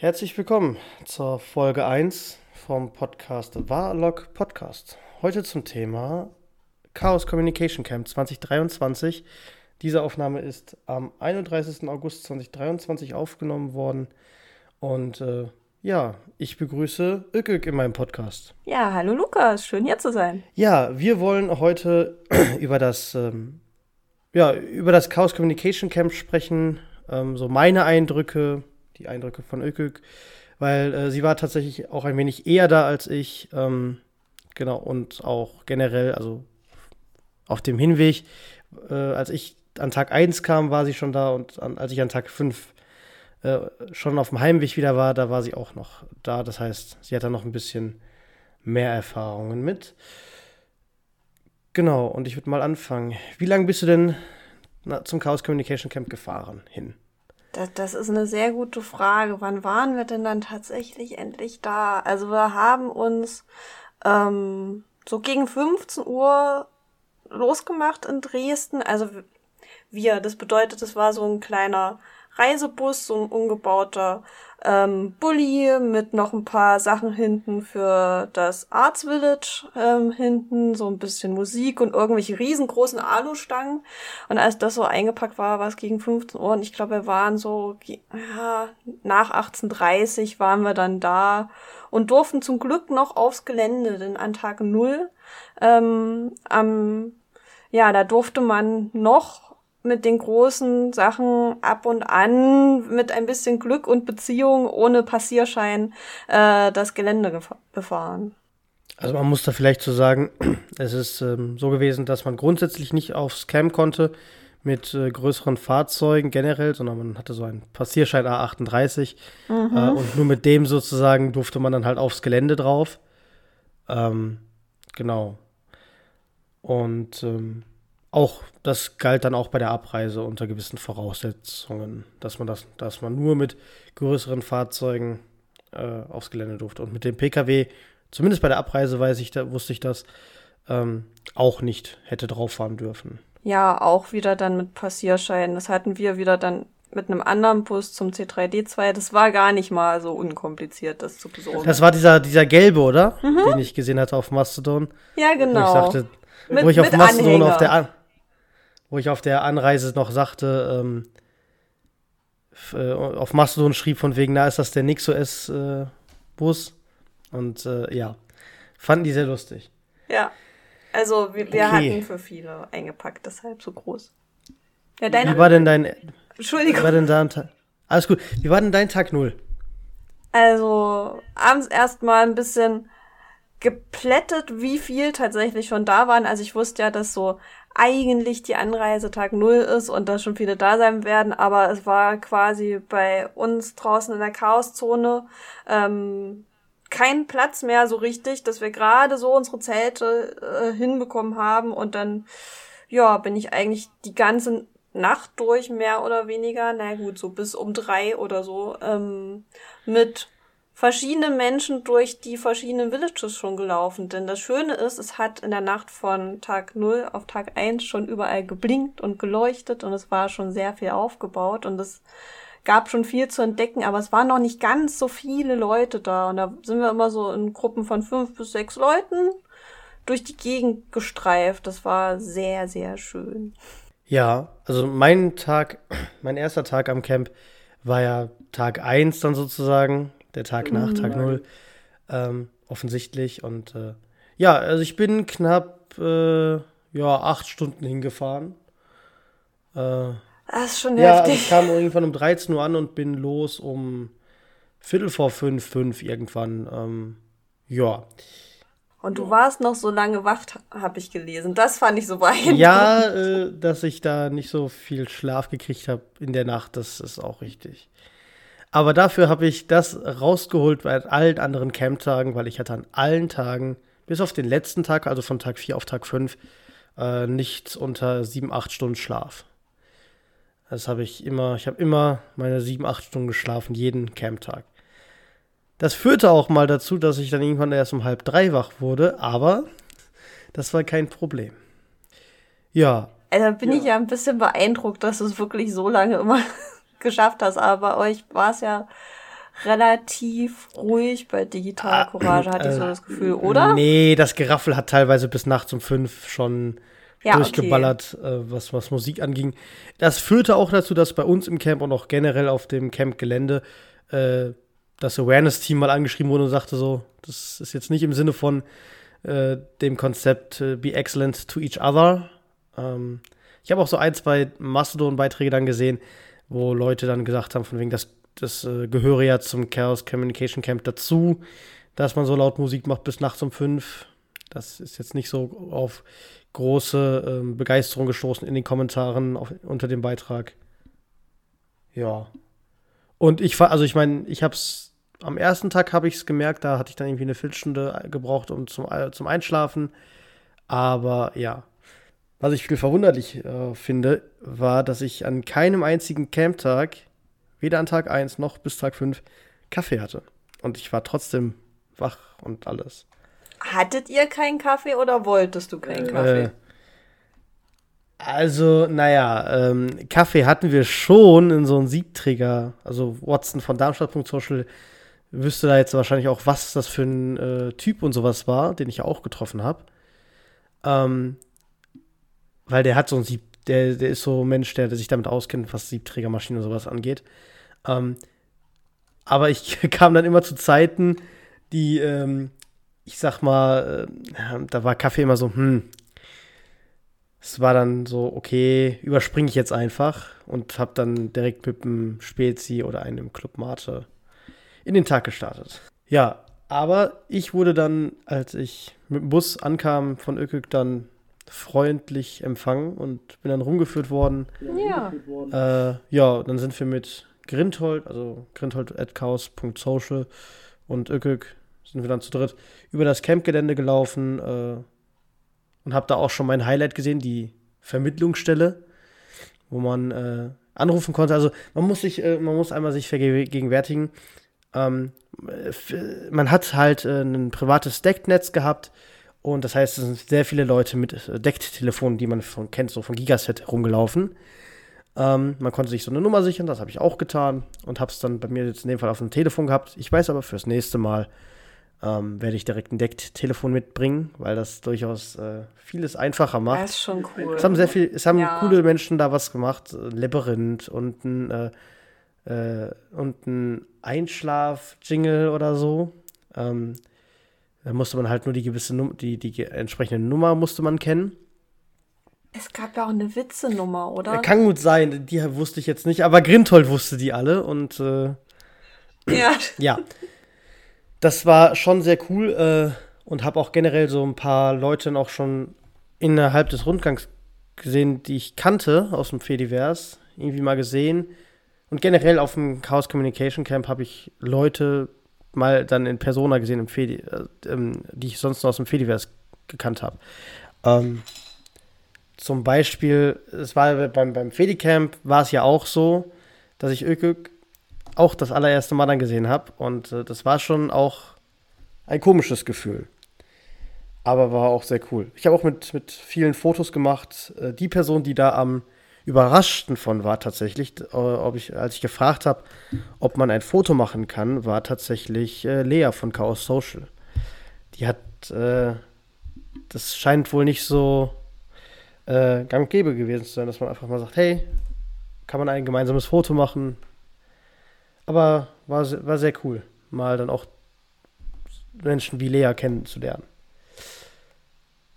Herzlich willkommen zur Folge 1 vom Podcast Warlock Podcast. Heute zum Thema Chaos Communication Camp 2023. Diese Aufnahme ist am 31. August 2023 aufgenommen worden. Und äh, ja, ich begrüße Ückük in meinem Podcast. Ja, hallo Lukas, schön hier zu sein. Ja, wir wollen heute über das, ähm, ja, über das Chaos Communication Camp sprechen. Ähm, so meine Eindrücke, die Eindrücke von Ökük, weil äh, sie war tatsächlich auch ein wenig eher da als ich. Ähm, genau, und auch generell, also auf dem Hinweg, äh, als ich an Tag 1 kam, war sie schon da und an, als ich an Tag 5 äh, schon auf dem Heimweg wieder war, da war sie auch noch da. Das heißt, sie hat da noch ein bisschen mehr Erfahrungen mit. Genau, und ich würde mal anfangen. Wie lange bist du denn na, zum Chaos Communication Camp gefahren hin? Das, das ist eine sehr gute Frage. Wann waren wir denn dann tatsächlich endlich da? Also wir haben uns ähm, so gegen 15 Uhr losgemacht in Dresden. Also wir, das bedeutet, es war so ein kleiner Reisebus, so ein umgebauter ähm, Bulli mit noch ein paar Sachen hinten für das Arts Village ähm, hinten, so ein bisschen Musik und irgendwelche riesengroßen Alustangen. Und als das so eingepackt war, war es gegen 15 Uhr und ich glaube, wir waren so ja, nach 18.30 waren wir dann da und durften zum Glück noch aufs Gelände, denn an Tag null ähm, am ja, da durfte man noch mit den großen Sachen ab und an mit ein bisschen Glück und Beziehung ohne Passierschein äh, das Gelände befahren. Also man muss da vielleicht so sagen, es ist ähm, so gewesen, dass man grundsätzlich nicht aufs Camp konnte mit äh, größeren Fahrzeugen generell, sondern man hatte so einen Passierschein A38 mhm. äh, und nur mit dem sozusagen durfte man dann halt aufs Gelände drauf. Ähm, genau. Und ähm, auch das galt dann auch bei der Abreise unter gewissen Voraussetzungen, dass man das, dass man nur mit größeren Fahrzeugen äh, aufs Gelände durfte. Und mit dem Pkw, zumindest bei der Abreise weiß ich, da wusste ich das, ähm, auch nicht hätte drauf fahren dürfen. Ja, auch wieder dann mit Passierschein. Das hatten wir wieder dann mit einem anderen Bus zum C3D2. Das war gar nicht mal so unkompliziert, das zu besorgen. Das war dieser, dieser gelbe, oder? Mhm. Den ich gesehen hatte auf Mastodon. Ja, genau. Wo ich sagte, mit, wo ich auf Mastodon Anhänger. auf der wo ich auf der Anreise noch sagte, ähm, äh, auf Mastodon schrieb von wegen, na, ist das der NixOS-Bus? Äh, Und äh, ja, fanden die sehr lustig. Ja, also wir, wir okay. hatten für viele eingepackt, deshalb so groß. Ja, Wie war denn dein. Entschuldigung. Wie war denn dein Alles gut. Wie war denn dein Tag null? Also, abends erstmal ein bisschen geplättet, wie viel tatsächlich schon da waren. Also ich wusste ja, dass so eigentlich die Anreise Tag Null ist und dass schon viele da sein werden, aber es war quasi bei uns draußen in der Chaoszone ähm, kein Platz mehr so richtig, dass wir gerade so unsere Zelte äh, hinbekommen haben und dann ja bin ich eigentlich die ganze Nacht durch mehr oder weniger, na gut, so bis um drei oder so ähm, mit verschiedene Menschen durch die verschiedenen Villages schon gelaufen. Denn das Schöne ist, es hat in der Nacht von Tag 0 auf Tag 1 schon überall geblinkt und geleuchtet und es war schon sehr viel aufgebaut und es gab schon viel zu entdecken, aber es waren noch nicht ganz so viele Leute da. Und da sind wir immer so in Gruppen von fünf bis sechs Leuten durch die Gegend gestreift. Das war sehr, sehr schön. Ja, also mein Tag, mein erster Tag am Camp war ja Tag 1 dann sozusagen der Tag nach, Tag null, ähm, offensichtlich. Und äh, ja, also ich bin knapp äh, ja, acht Stunden hingefahren. Äh, das ist schon ja, heftig. Also ich kam irgendwann um 13 Uhr an und bin los um Viertel vor fünf, fünf irgendwann. Ähm, ja. Und du warst noch so lange wach, habe ich gelesen. Das fand ich so beeindruckend. Ja, äh, dass ich da nicht so viel Schlaf gekriegt habe in der Nacht, das ist auch richtig. Aber dafür habe ich das rausgeholt bei allen anderen Camp-Tagen, weil ich hatte an allen Tagen, bis auf den letzten Tag, also von Tag 4 auf Tag 5, äh, nichts unter 7, 8 Stunden Schlaf. Das habe ich immer, ich habe immer meine 7, 8 Stunden geschlafen, jeden Camp-Tag. Das führte auch mal dazu, dass ich dann irgendwann erst um halb drei wach wurde, aber das war kein Problem. Ja. Also bin ja. ich ja ein bisschen beeindruckt, dass du es wirklich so lange immer geschafft hast. Aber bei euch war es ja relativ ruhig bei Digital Courage, hatte ich so das Gefühl, oder? Nee, das Geraffel hat teilweise bis nachts um fünf schon Ja, durchgeballert, äh, was, was Musik anging. Das führte auch dazu, dass bei uns im Camp und auch generell auf dem Camp-Gelände äh, das Awareness-Team mal angeschrieben wurde und sagte so, das ist jetzt nicht im Sinne von äh, dem Konzept äh, Be Excellent to Each Other. Ähm, ich habe auch so ein, zwei Mastodon-Beiträge dann gesehen, wo Leute dann gesagt haben, von wegen, das, das äh, gehöre ja zum Chaos Communication Camp dazu, dass man so laut Musik macht bis nachts um fünf. Das ist jetzt nicht so auf große ähm, Begeisterung gestoßen in den Kommentaren auf, unter dem Beitrag. Ja. Und ich also ich meine, ich habe es am ersten Tag habe ich es gemerkt, da hatte ich dann irgendwie eine Viertelstunde gebraucht um zum, äh, zum Einschlafen. Aber ja, was ich viel verwunderlich äh, finde, war, dass ich an keinem einzigen Camptag, weder an Tag 1 noch bis Tag 5, Kaffee hatte. Und ich war trotzdem wach und alles. Hattet ihr keinen Kaffee oder wolltest du keinen Kaffee? Äh, also, naja, ähm, Kaffee hatten wir schon in so einem Siebträger. Also Watson von Darmstadt.social wüsste da jetzt wahrscheinlich auch, was das für ein äh, Typ und sowas war, den ich ja auch getroffen habe. Ähm, weil der hat so ein Sieb, der, der ist so ein Mensch, der, der sich damit auskennt, was Siebträgermaschinen und sowas angeht. Ähm, aber ich kam dann immer zu Zeiten, die, ähm, ich sag mal, äh, da war Kaffee immer so, hm. Es war dann so, okay, überspringe ich jetzt einfach und hab dann direkt mit einem Spezi oder einem Club Mate in den Tag gestartet. Ja, aber ich wurde dann, als ich mit dem Bus ankam von Ökük, dann freundlich empfangen und bin dann rumgeführt worden. Ja. Äh, ja, dann sind wir mit Grindhold, also grindhold.chaos.social und Ökük sind wir dann zu dritt über das Campgelände gelaufen äh, und habe da auch schon mein Highlight gesehen, die Vermittlungsstelle, wo man äh, anrufen konnte. Also man muss sich, äh, man muss einmal sich vergegenwärtigen. Ähm, man hat halt äh, ein privates Decknetz gehabt und das heißt, es sind sehr viele Leute mit äh, Decktelefonen, die man von, kennt, so von Gigaset rumgelaufen. Ähm, man konnte sich so eine Nummer sichern, das habe ich auch getan und habe es dann bei mir jetzt in dem Fall auf dem Telefon gehabt. Ich weiß aber, fürs nächste Mal ähm, werde ich direkt ein Decktelefon mitbringen, weil das durchaus äh, vieles einfacher macht. Das ist schon cool. Es haben sehr viel, es haben Ja. coole Menschen da was gemacht. Ein Labyrinth und ein, äh, äh, und ein Einschlaf-Jingle oder so. Ähm, da musste man halt nur die gewisse Num die, die entsprechende Nummer musste man kennen. Es gab ja auch eine Witzenummer, oder? Kann gut sein, die wusste ich jetzt nicht, aber Grindhold wusste die alle und äh, Ja. ja, das war schon sehr cool äh, und habe auch generell so ein paar Leute auch schon innerhalb des Rundgangs gesehen, die ich kannte aus dem Fediverse, irgendwie mal gesehen. Und generell auf dem Chaos Communication Camp habe ich Leute mal dann in Persona gesehen, im Fedi äh, die ich sonst nur aus dem Fediverse gekannt habe. Ähm, zum Beispiel, es war beim, beim Fedi-Camp war es ja auch so, dass ich Ökök auch das allererste Mal dann gesehen habe. Und äh, das war schon auch ein komisches Gefühl. Aber war auch sehr cool. Ich habe auch mit, mit vielen Fotos gemacht. Äh, die Person, die da am überraschten von war tatsächlich, äh, ob ich, als ich gefragt habe, ob man ein Foto machen kann, war tatsächlich äh, Lea von Chaos Social. Die hat, äh, das scheint wohl nicht so äh, gang und gäbe gewesen zu sein, dass man einfach mal sagt, hey, kann man ein gemeinsames Foto machen? Aber war, war sehr cool, mal dann auch Menschen wie Lea kennenzulernen.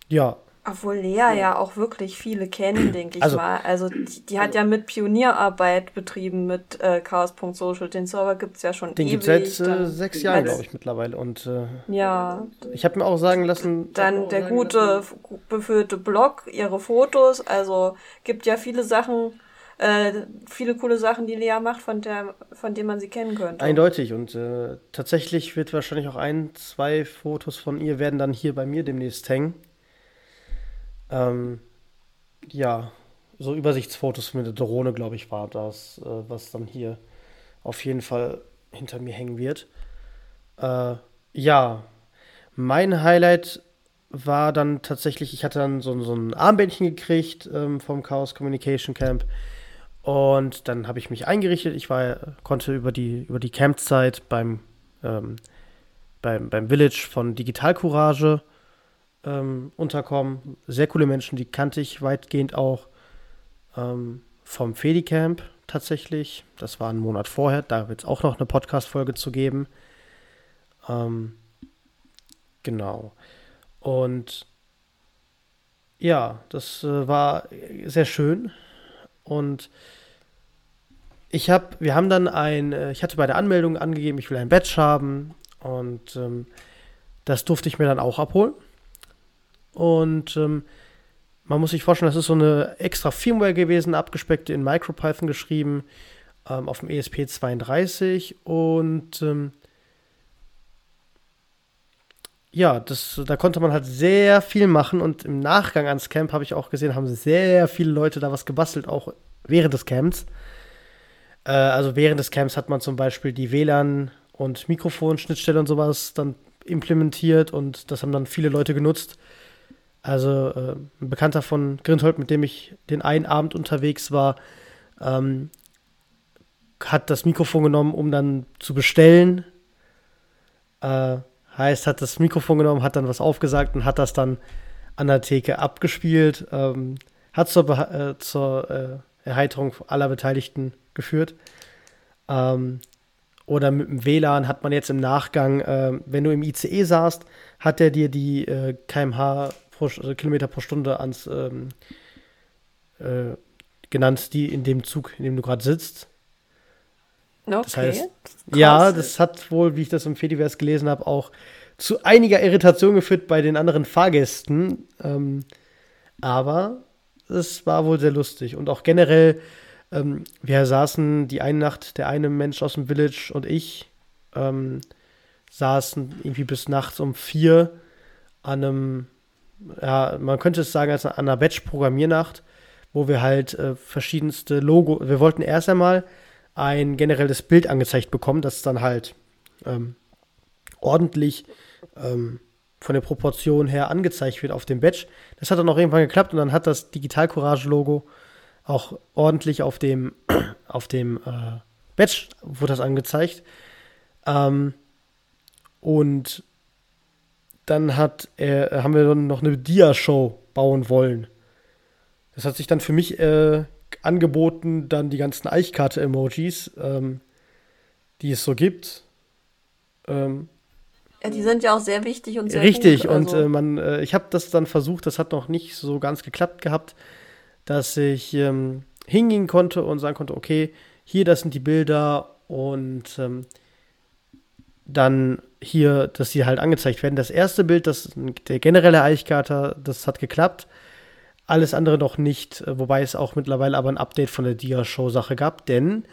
Ja, Obwohl Lea ja auch wirklich viele kennen, denke ich Also- mal. Also die, die hat ja mit Pionierarbeit betrieben mit äh, Chaos.social. Den Server gibt es ja schon den gibt es seit äh, sechs Jahren, glaube ich, mittlerweile. Und äh, Ja, ich habe mir auch sagen lassen, dann der gute, f- befüllte Blog, ihre Fotos. Also gibt ja viele Sachen, äh, viele coole Sachen, die Lea macht, von, der, von denen man sie kennen könnte. eindeutig. Und äh, tatsächlich wird wahrscheinlich auch ein, zwei Fotos von ihr werden dann hier bei mir demnächst hängen. Ähm, ja, so Übersichtsfotos mit der Drohne, glaube ich, war das, äh, was dann hier auf jeden Fall hinter mir hängen wird. Äh, ja, mein Highlight war dann tatsächlich, ich hatte dann so, so ein Armbändchen gekriegt ähm, vom Chaos Communication Camp Und dann habe ich mich eingerichtet. Ich war, konnte über die, über die Campzeit beim, ähm, beim, beim Village von Digital Courage ähm, unterkommen. Sehr coole Menschen, die kannte ich weitgehend auch ähm, vom Fedicamp tatsächlich. Das war ein Monat vorher. Da wird es auch noch eine Podcast-Folge zu geben. Ähm, genau. Und ja, das äh, war sehr schön. Und ich habe, wir haben dann ein, äh, ich hatte bei der Anmeldung angegeben, ich will ein Badge haben. Und ähm, das durfte ich mir dann auch abholen. Und ähm, man muss sich vorstellen, das ist so eine extra Firmware gewesen, abgespeckte in MicroPython geschrieben, ähm, auf dem ESP32. Und ähm, ja, das, da konnte man halt sehr viel machen. Und im Nachgang ans Camp habe ich auch gesehen, haben sehr viele Leute da was gebastelt, auch während des Camps. Äh, also während des Camps hat man zum Beispiel die WLAN- und Mikrofonschnittstelle und sowas dann implementiert und das haben dann viele Leute genutzt. Also äh, ein Bekannter von Grindhold, mit dem ich den einen Abend unterwegs war, ähm, hat das Mikrofon genommen, um dann zu bestellen. Äh, heißt, hat das Mikrofon genommen, hat dann was aufgesagt und hat das dann an der Theke abgespielt. Ähm, hat zur, äh, zur äh, Erheiterung aller Beteiligten geführt. Ähm, oder mit dem WLAN hat man jetzt im Nachgang, äh, wenn du im ICE saßt, hat er dir die äh, kmh pro, also Kilometer pro Stunde ans ähm, äh, genannt, die in dem Zug, in dem du gerade sitzt. Okay. Das heißt, ja, das hat wohl, wie ich das im Fediverse gelesen habe, auch zu einiger Irritation geführt bei den anderen Fahrgästen. Ähm, aber es war wohl sehr lustig. Und auch generell, ähm, wir saßen die eine Nacht, der eine Mensch aus dem Village und ich ähm, saßen irgendwie bis nachts um vier an einem ja, man könnte es sagen, als an einer Batch-Programmiernacht, wo wir halt äh, verschiedenste Logo, wir wollten erst einmal ein generelles Bild angezeigt bekommen, das dann halt ähm, ordentlich ähm, von der Proportion her angezeigt wird auf dem Badge. Das hat dann auch irgendwann geklappt und dann hat das Digital Courage Logo auch ordentlich auf dem, auf dem äh, Badge wurde das angezeigt. Ähm, und dann hat er, haben wir dann noch eine Dia-Show bauen wollen. Das hat sich dann für mich äh, angeboten, dann die ganzen Eichkarte-Emojis, ähm, die es so gibt. Ähm, ja, die sind ja auch sehr wichtig und sehr Richtig, gut, also. und äh, man, äh, ich habe das dann versucht, das hat noch nicht so ganz geklappt gehabt, dass ich ähm, hingehen konnte und sagen konnte, okay, hier, das sind die Bilder und ähm, dann hier, dass sie halt angezeigt werden. Das erste Bild, das der generelle Eichkater, das hat geklappt. Alles andere noch nicht, äh, wobei es auch mittlerweile aber ein Update von der Dia-Show-Sache gab, denn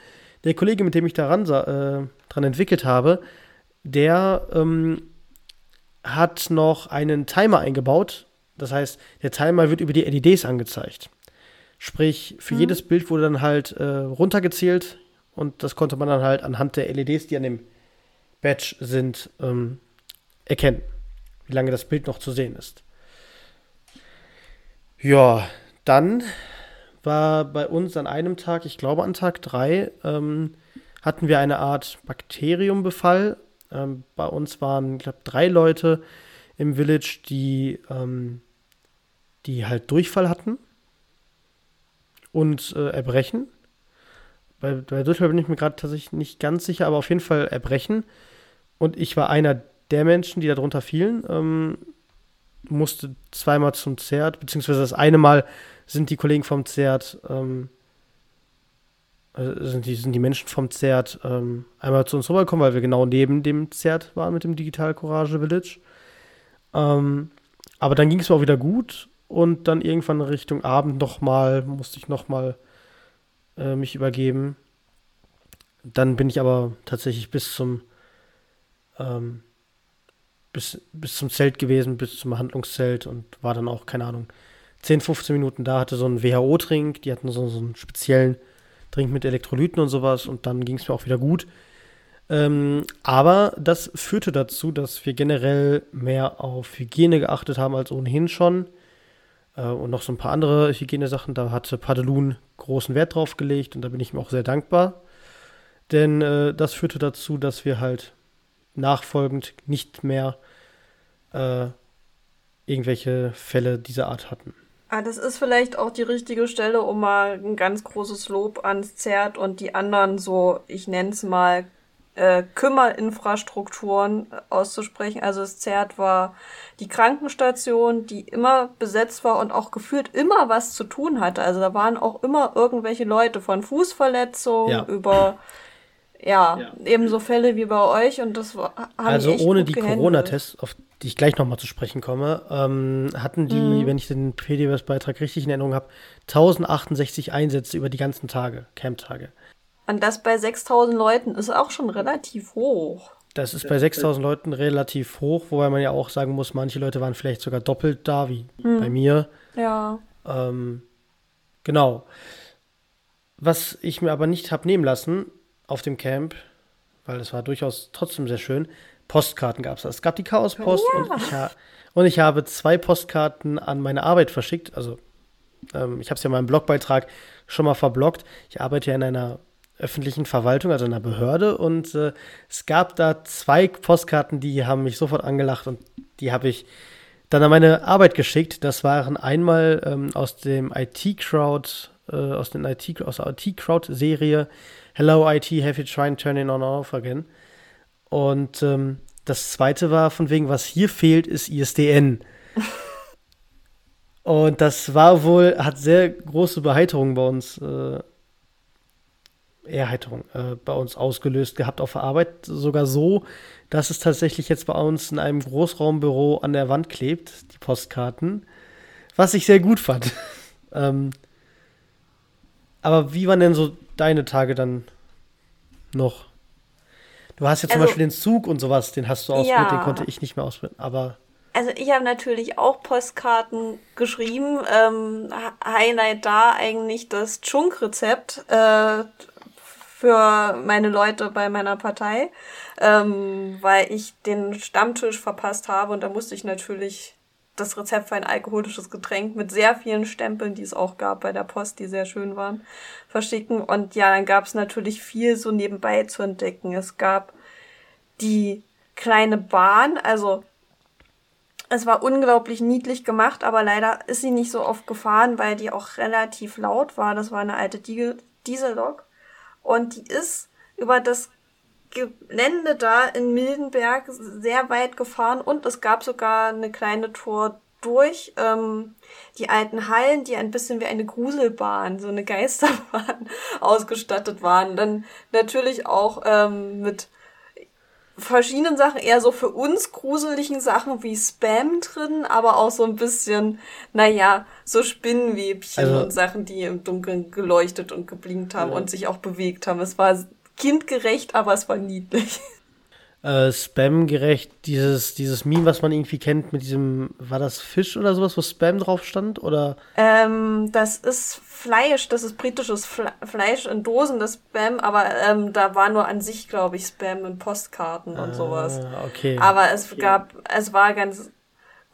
der Kollege, mit dem ich daran äh, dran entwickelt habe, der ähm, hat noch einen Timer eingebaut. Das heißt, der Timer wird über die LEDs angezeigt. Sprich, für mhm. jedes Bild wurde dann halt äh, runtergezählt und das konnte man dann halt anhand der LEDs, die an dem Badge sind, ähm, erkennen, wie lange das Bild noch zu sehen ist. Ja, dann war bei uns an einem Tag, ich glaube an Tag 3, ähm, hatten wir eine Art Bakteriumbefall. Ähm, bei uns waren, ich glaube, drei Leute im Village, die, ähm, die halt Durchfall hatten und äh, Erbrechen. Bei, bei Durchfall bin ich mir gerade tatsächlich nicht ganz sicher, aber auf jeden Fall Erbrechen. Und ich war einer der Menschen, die darunter fielen. Ähm, musste zweimal zum Zert, beziehungsweise das eine Mal sind die Kollegen vom Zert, ähm, also sind, die, sind die Menschen vom Zert ähm, einmal zu uns rübergekommen, weil wir genau neben dem Zert waren mit dem Digital Courage Village. Ähm, aber dann ging es mir auch wieder gut und dann irgendwann Richtung Abend nochmal, musste ich nochmal äh, mich übergeben. Dann bin ich aber tatsächlich bis zum ähm, bis, bis zum Zelt gewesen, bis zum Handlungszelt und war dann auch, keine Ahnung, 10, 15 Minuten da, hatte so einen WHO-Trink, die hatten so, so einen speziellen Trink mit Elektrolyten und sowas und dann ging es mir auch wieder gut. Ähm, aber das führte dazu, dass wir generell mehr auf Hygiene geachtet haben als ohnehin schon. äh, und noch so ein paar andere Hygienesachen. Da hatte Padelun großen Wert drauf gelegt und da bin ich ihm auch sehr dankbar. Denn äh, das führte dazu, dass wir halt nachfolgend nicht mehr äh, irgendwelche Fälle dieser Art hatten. Ah, das ist vielleicht auch die richtige Stelle, um mal ein ganz großes Lob ans Zert und die anderen so, ich nenne es mal, äh, Kümmerinfrastrukturen auszusprechen. Also das Zert war die Krankenstation, die immer besetzt war und auch gefühlt immer was zu tun hatte. Also da waren auch immer irgendwelche Leute von Fußverletzungen ja. über ja, ja, ebenso Fälle wie bei euch und das war Also ohne die Corona-Tests, auf die ich gleich nochmal zu sprechen komme, ähm, hatten die, mhm. wenn ich den PDWS-Beitrag richtig in Erinnerung habe, 1068 Einsätze über die ganzen Tage, Camp-Tage. Und das bei 6000 Leuten ist auch schon relativ hoch. Das ist bei 6000 Leuten relativ hoch, wobei man ja auch sagen muss, manche Leute waren vielleicht sogar doppelt da, wie mhm. bei mir. Ja. Ähm, genau. Was ich mir aber nicht habe nehmen lassen, auf dem Camp, weil es war durchaus trotzdem sehr schön. Postkarten gab es. Es gab die Chaospost ja. und, ich und ich habe zwei Postkarten an meine Arbeit verschickt. Also ähm, ich habe es ja in meinem Blogbeitrag schon mal verblockt. Ich arbeite ja in einer öffentlichen Verwaltung, also in einer Behörde und äh, es gab da zwei Postkarten, die haben mich sofort angelacht und die habe ich dann an meine Arbeit geschickt. Das waren einmal ähm, aus dem IT-Crowd, äh, aus, den IT, aus der IT-Crowd-Serie Hello IT, have you tried turning on off again? Und ähm, das zweite war von wegen, was hier fehlt, ist ISDN. Und das war wohl, hat sehr große Beheiterung bei uns, äh, Erheiterung äh, bei uns ausgelöst gehabt auf der Arbeit. Sogar so, dass es tatsächlich jetzt bei uns in einem Großraumbüro an der Wand klebt, die Postkarten. Was ich sehr gut fand. ähm, aber wie waren denn so deine Tage dann noch? Du hast ja zum also, Beispiel den Zug und sowas, den hast du ausprobiert, ja. den konnte ich nicht mehr ausprobieren, aber. Also ich habe natürlich auch Postkarten geschrieben. Ähm, Highlight da eigentlich das Chunk-Rezept äh, für meine Leute bei meiner Partei, ähm, weil ich den Stammtisch verpasst habe und da musste ich natürlich das Rezept für ein alkoholisches Getränk mit sehr vielen Stempeln, die es auch gab bei der Post, die sehr schön waren, verschicken. Und ja, dann gab es natürlich viel so nebenbei zu entdecken. Es gab die kleine Bahn, also es war unglaublich niedlich gemacht, aber leider ist sie nicht so oft gefahren, weil die auch relativ laut war. Das war eine alte Diesellok. Und die ist über das Gelände da in Mildenberg sehr weit gefahren und es gab sogar eine kleine Tour durch ähm, die alten Hallen, die ein bisschen wie eine Gruselbahn, so eine Geisterbahn ausgestattet waren. Dann natürlich auch ähm, mit verschiedenen Sachen, eher so für uns gruseligen Sachen wie Spam drin, aber auch so ein bisschen, naja, so Spinnenwebchen also, und Sachen, die im Dunkeln geleuchtet und geblinkt haben ja. und sich auch bewegt haben. Es war kindgerecht, aber es war niedlich. Äh, Spam-gerecht, dieses, dieses Meme, was man irgendwie kennt mit diesem, war das Fisch oder sowas, wo Spam drauf stand? Oder? Ähm, das ist Fleisch, das ist britisches Fle Fleisch in Dosen, das Spam, aber ähm, da war nur an sich, glaube ich, Spam in Postkarten und ah, sowas. Okay. Aber es okay. gab, es war ganz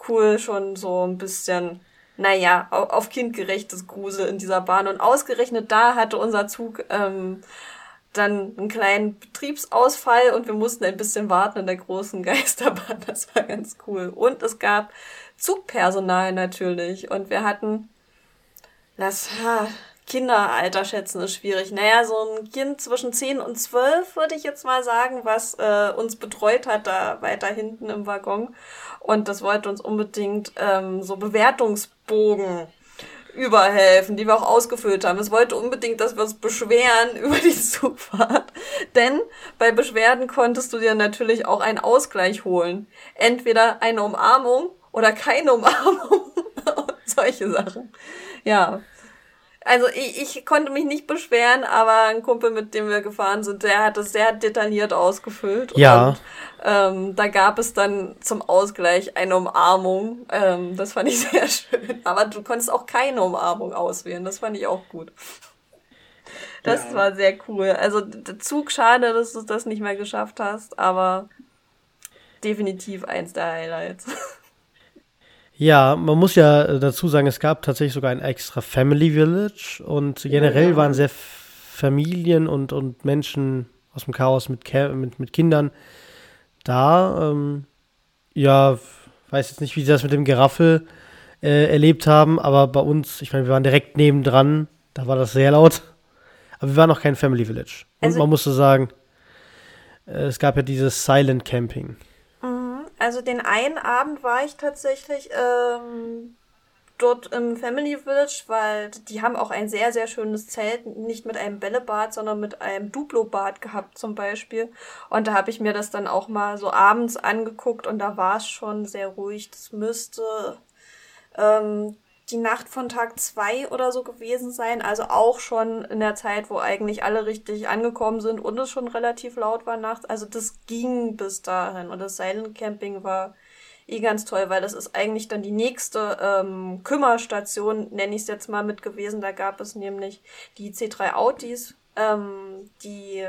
cool, schon so ein bisschen naja, auf kindgerechtes Grusel in dieser Bahn. Und ausgerechnet da hatte unser Zug ähm, dann einen kleinen Betriebsausfall und wir mussten ein bisschen warten in der großen Geisterbahn. Das war ganz cool. Und es gab Zugpersonal natürlich und wir hatten das ha, Kinderalter schätzen ist schwierig. Naja, so ein Kind zwischen 10 und 12 würde ich jetzt mal sagen, was äh, uns betreut hat da weiter hinten im Waggon. Und das wollte uns unbedingt ähm, so Bewertungsbogen überhelfen, die wir auch ausgefüllt haben. Es wollte unbedingt, dass wir uns beschweren über die Zugfahrt. Denn bei Beschwerden konntest du dir natürlich auch einen Ausgleich holen. Entweder eine Umarmung oder keine Umarmung. solche Sachen. Ja. Also ich, ich konnte mich nicht beschweren, aber ein Kumpel, mit dem wir gefahren sind, der hat es sehr detailliert ausgefüllt. Ja. Und, ähm, da gab es dann zum Ausgleich eine Umarmung. Ähm, das fand ich sehr schön. Aber du konntest auch keine Umarmung auswählen. Das fand ich auch gut. Das ja. war sehr cool. Also der Zug, schade, dass du das nicht mehr geschafft hast, aber definitiv eins der Highlights. Ja, man muss ja äh, dazu sagen, es gab tatsächlich sogar ein extra Family Village und generell ja. waren sehr Familien und, und Menschen aus dem Chaos mit, mit, mit Kindern da. Ähm, ja, weiß jetzt nicht, wie sie das mit dem Geraffel äh, erlebt haben, aber bei uns, ich meine, wir waren direkt nebendran, da war das sehr laut. Aber wir waren noch kein Family Village. Und also, man musste sagen, äh, es gab ja dieses Silent Camping. Also den einen Abend war ich tatsächlich ähm, dort im Family Village, weil die haben auch ein sehr, sehr schönes Zelt, nicht mit einem Bällebad, sondern mit einem Duplo-Bad gehabt zum Beispiel. Und da habe ich mir das dann auch mal so abends angeguckt und da war es schon sehr ruhig. Das müsste ähm, die Nacht von Tag zwei oder so gewesen sein. Also auch schon in der Zeit, wo eigentlich alle richtig angekommen sind und es schon relativ laut war nachts. Also das ging bis dahin. Und das Silent Camping war eh ganz toll, weil das ist eigentlich dann die nächste ähm, Kümmerstation, nenne ich es jetzt mal mit gewesen. Da gab es nämlich die C3 Autis, ähm, die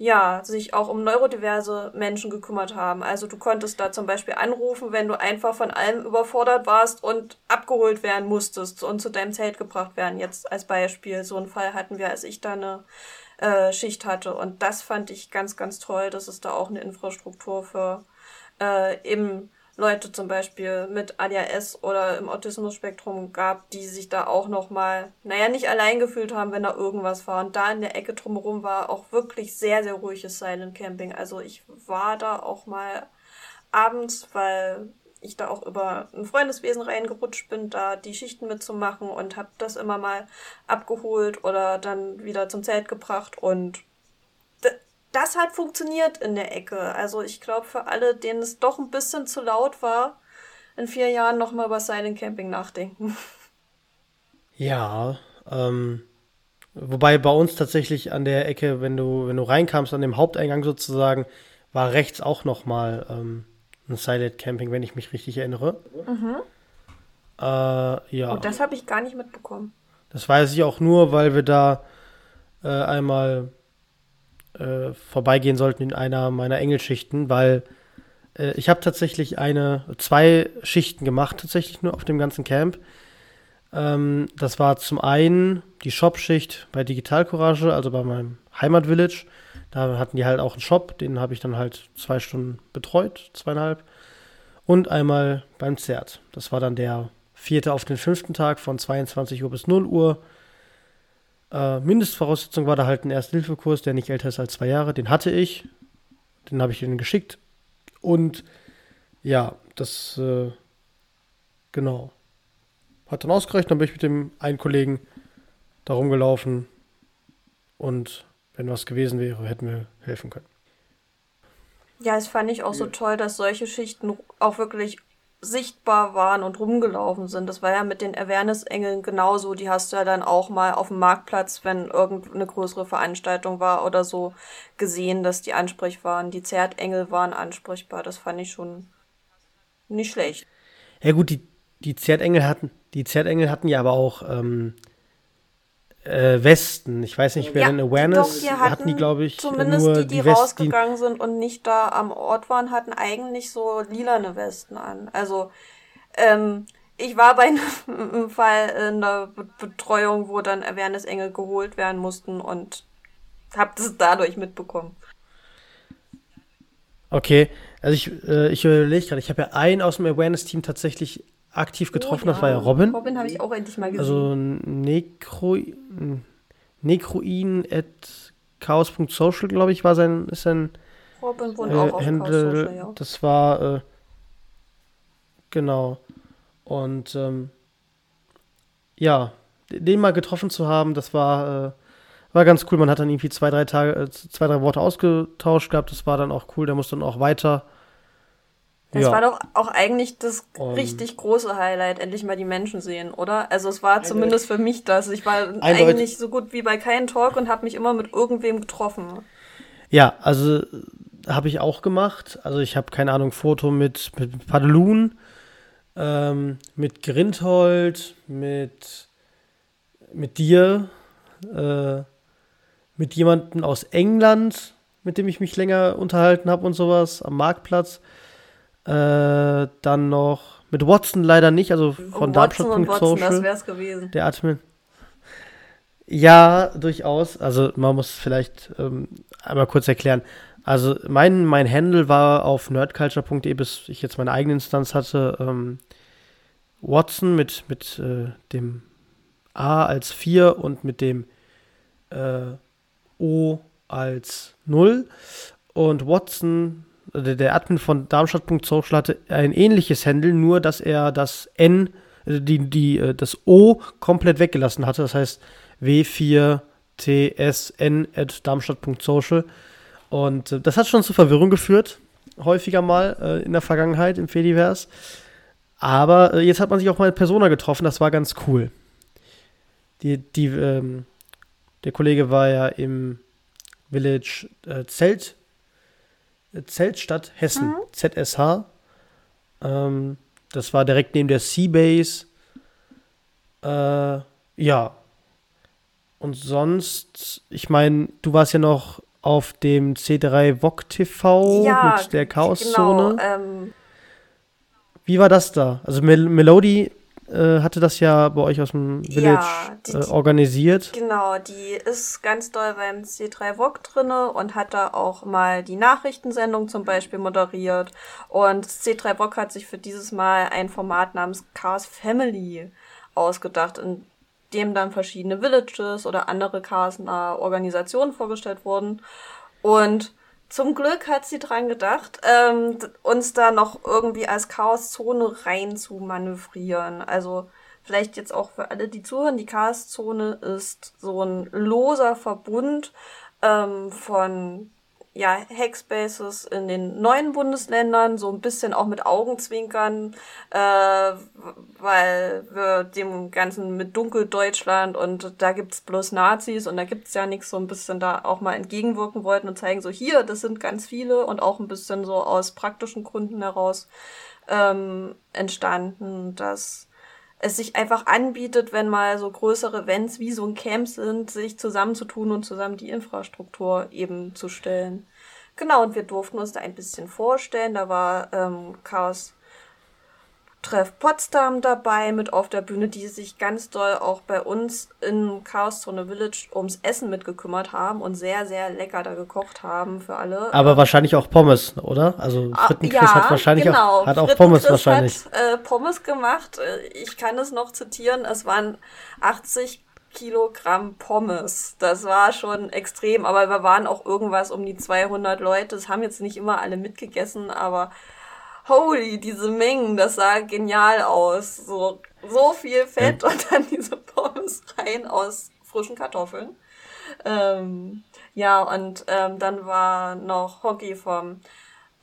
ja, sich auch um neurodiverse Menschen gekümmert haben. Also du konntest da zum Beispiel anrufen, wenn du einfach von allem überfordert warst und abgeholt werden musstest und zu deinem Zelt gebracht werden. Jetzt als Beispiel, so einen Fall hatten wir, als ich da eine äh, Schicht hatte. Und das fand ich ganz, ganz toll, dass es da auch eine Infrastruktur für äh, im Leute zum Beispiel mit ADHS oder im Autismus-Spektrum gab, die sich da auch nochmal, naja, nicht allein gefühlt haben, wenn da irgendwas war. Und da in der Ecke drumherum war auch wirklich sehr, sehr ruhiges Silent Camping. Also ich war da auch mal abends, weil ich da auch über ein Freundeswesen reingerutscht bin, da die Schichten mitzumachen und habe das immer mal abgeholt oder dann wieder zum Zelt gebracht und das hat funktioniert in der Ecke. Also ich glaube, für alle, denen es doch ein bisschen zu laut war, in vier Jahren nochmal über Silent Camping nachdenken. Ja, ähm, wobei bei uns tatsächlich an der Ecke, wenn du, wenn du reinkamst, an dem Haupteingang sozusagen, war rechts auch nochmal ähm, ein Silent Camping, wenn ich mich richtig erinnere. Mhm. Äh, ja. Und das habe ich gar nicht mitbekommen. Das weiß ich auch nur, weil wir da äh, einmal äh, vorbeigehen sollten in einer meiner Engelschichten, weil äh, ich habe tatsächlich eine, zwei Schichten gemacht, tatsächlich nur auf dem ganzen Camp. Ähm, das war zum einen die Shop-Schicht bei Digital Courage, also bei meinem Heimatvillage. Da hatten die halt auch einen Shop, den habe ich dann halt zwei Stunden betreut, zweieinhalb. Und einmal beim Zert. Das war dann der vierte auf den fünften Tag von 22 Uhr bis 0 Uhr. Äh, Mindestvoraussetzung war da halt ein Erste-Hilfe-Kurs, der nicht älter ist als zwei Jahre. Den hatte ich. Den habe ich ihnen geschickt. Und ja, das, äh, genau. Hat dann ausgereicht. Dann bin ich mit dem einen Kollegen da rumgelaufen. Und wenn was gewesen wäre, hätten wir helfen können. Ja, das fand ich auch so toll, dass solche Schichten auch wirklich sichtbar waren und rumgelaufen sind. Das war ja mit den Awareness-Engeln genauso. Die hast du ja dann auch mal auf dem Marktplatz, wenn irgendeine größere Veranstaltung war oder so, gesehen, dass die ansprechbar waren. Die Zertengel waren ansprechbar. Das fand ich schon nicht schlecht. Ja gut, die, die Zertengel hatten, die Zertengel hatten ja aber auch ähm, äh, Westen. Ich weiß nicht, wer ja, denn Awareness doch, hatten, hatten die, glaube ich. Zumindest nur die, die, die rausgegangen sind und nicht da am Ort waren, hatten eigentlich so lilane Westen an. Also, ähm, ich war bei einem Fall in der Betreuung, wo dann Awareness-Engel geholt werden mussten und habe das dadurch mitbekommen. Okay, also ich, äh, ich überlege gerade, ich habe ja einen aus dem Awareness-Team tatsächlich aktiv getroffen, oh, ja. das war ja Robin. Robin habe ich auch endlich mal gesehen. Also Necro, Necroin at chaos.social, glaube ich, war sein, ist sein Robin wohnt äh, auch auf Handle. Social, ja. Das war, äh, genau. Und ähm, ja, den mal getroffen zu haben, das war, äh, war ganz cool. Man hat dann irgendwie zwei, drei Tage, äh, zwei, drei Worte ausgetauscht gehabt. Das war dann auch cool. Der musste dann auch weiter das ja. war doch auch eigentlich das um, richtig große Highlight, endlich mal die Menschen sehen, oder? Also es war zumindest für mich das. Ich war eindeutig. eigentlich so gut wie bei keinem Talk und habe mich immer mit irgendwem getroffen. Ja, also habe ich auch gemacht. Also ich habe keine Ahnung, Foto mit, mit Padelun, ähm, mit Grindhold, mit, mit dir, äh, mit jemandem aus England, mit dem ich mich länger unterhalten habe und sowas am Marktplatz. Äh, dann noch mit Watson leider nicht, also von Watson und Watson, das Darmstadt.social, wär's gewesen. der Admin. Ja, durchaus. Also man muss vielleicht ähm, einmal kurz erklären. Also mein, mein Handle war auf nerdculture.de, bis ich jetzt meine eigene Instanz hatte, ähm, Watson mit, mit äh, dem A als 4 und mit dem äh, O als 0. Und Watson, der Admin von Darmstadt.social hatte ein ähnliches Handle, nur dass er das N, äh, die, die, äh, das O komplett weggelassen hatte. Das heißt w4tsn at darmstadt.social. Und äh, das hat schon zu Verwirrung geführt, häufiger mal äh, in der Vergangenheit im Fediverse. Aber jetzt hat man sich auch mal in Persona getroffen, das war ganz cool. Die, die, ähm, der Kollege war ja im Village äh, Zelt, Zeltstadt Hessen, ZSH. Ähm, das war direkt neben der Seabase. Äh, ja. Und sonst, ich meine, du warst ja noch auf dem C3 VOG TV Ja, mit der Chaoszone. Genau, ähm, Wie war das da? Also Mel Melody äh, hatte das ja bei euch aus dem Village Ja, die- äh, organisiert. Genau, die ist ganz doll beim C3 VOG drinne und hat da auch mal die Nachrichtensendung zum Beispiel moderiert. Und das C3 VOG hat sich für dieses Mal ein Format namens Chaos Family ausgedacht, in dem dann verschiedene Villages oder andere chaosnahe Organisationen vorgestellt wurden. Und zum Glück hat sie dran gedacht, ähm, uns da noch irgendwie als Chaoszone rein zu manövrieren. Also vielleicht jetzt auch für alle, die zuhören, die Chaoszone ist so ein loser Verbund ähm, von ja, Hackspaces in den neuen Bundesländern, so ein bisschen auch mit Augenzwinkern, äh, weil wir dem Ganzen mit Dunkeldeutschland und da gibt's bloß Nazis und da gibt's ja nichts, so ein bisschen da auch mal entgegenwirken wollten und zeigen so, hier, das sind ganz viele und auch ein bisschen so aus praktischen Gründen heraus ähm, entstanden, dass es sich einfach anbietet, wenn mal so größere Events wie so ein Camp sind, sich zusammenzutun und zusammen die Infrastruktur eben zu stellen. Genau, und wir durften uns da ein bisschen vorstellen. Da war ähm, Chaos Treff Potsdam dabei mit auf der Bühne, die sich ganz doll auch bei uns in Chaos Zone Village ums Essen mitgekümmert haben und sehr, sehr lecker da gekocht haben für alle. Aber wahrscheinlich auch Pommes, oder? Also Ah, Frittenchris hat wahrscheinlich genau. auch, hat auch Pommes wahrscheinlich. Hat, äh, Pommes gemacht. Äh, Ich kann es noch zitieren. Es waren 80 Kilogramm Pommes. Das war schon extrem, aber wir waren auch irgendwas um die 200 Leute. Das haben jetzt nicht immer alle mitgegessen, aber holy, diese Mengen, das sah genial aus. So, so viel Fett und dann diese Pommes rein aus frischen Kartoffeln. Ähm, ja, und ähm, dann war noch Honky vom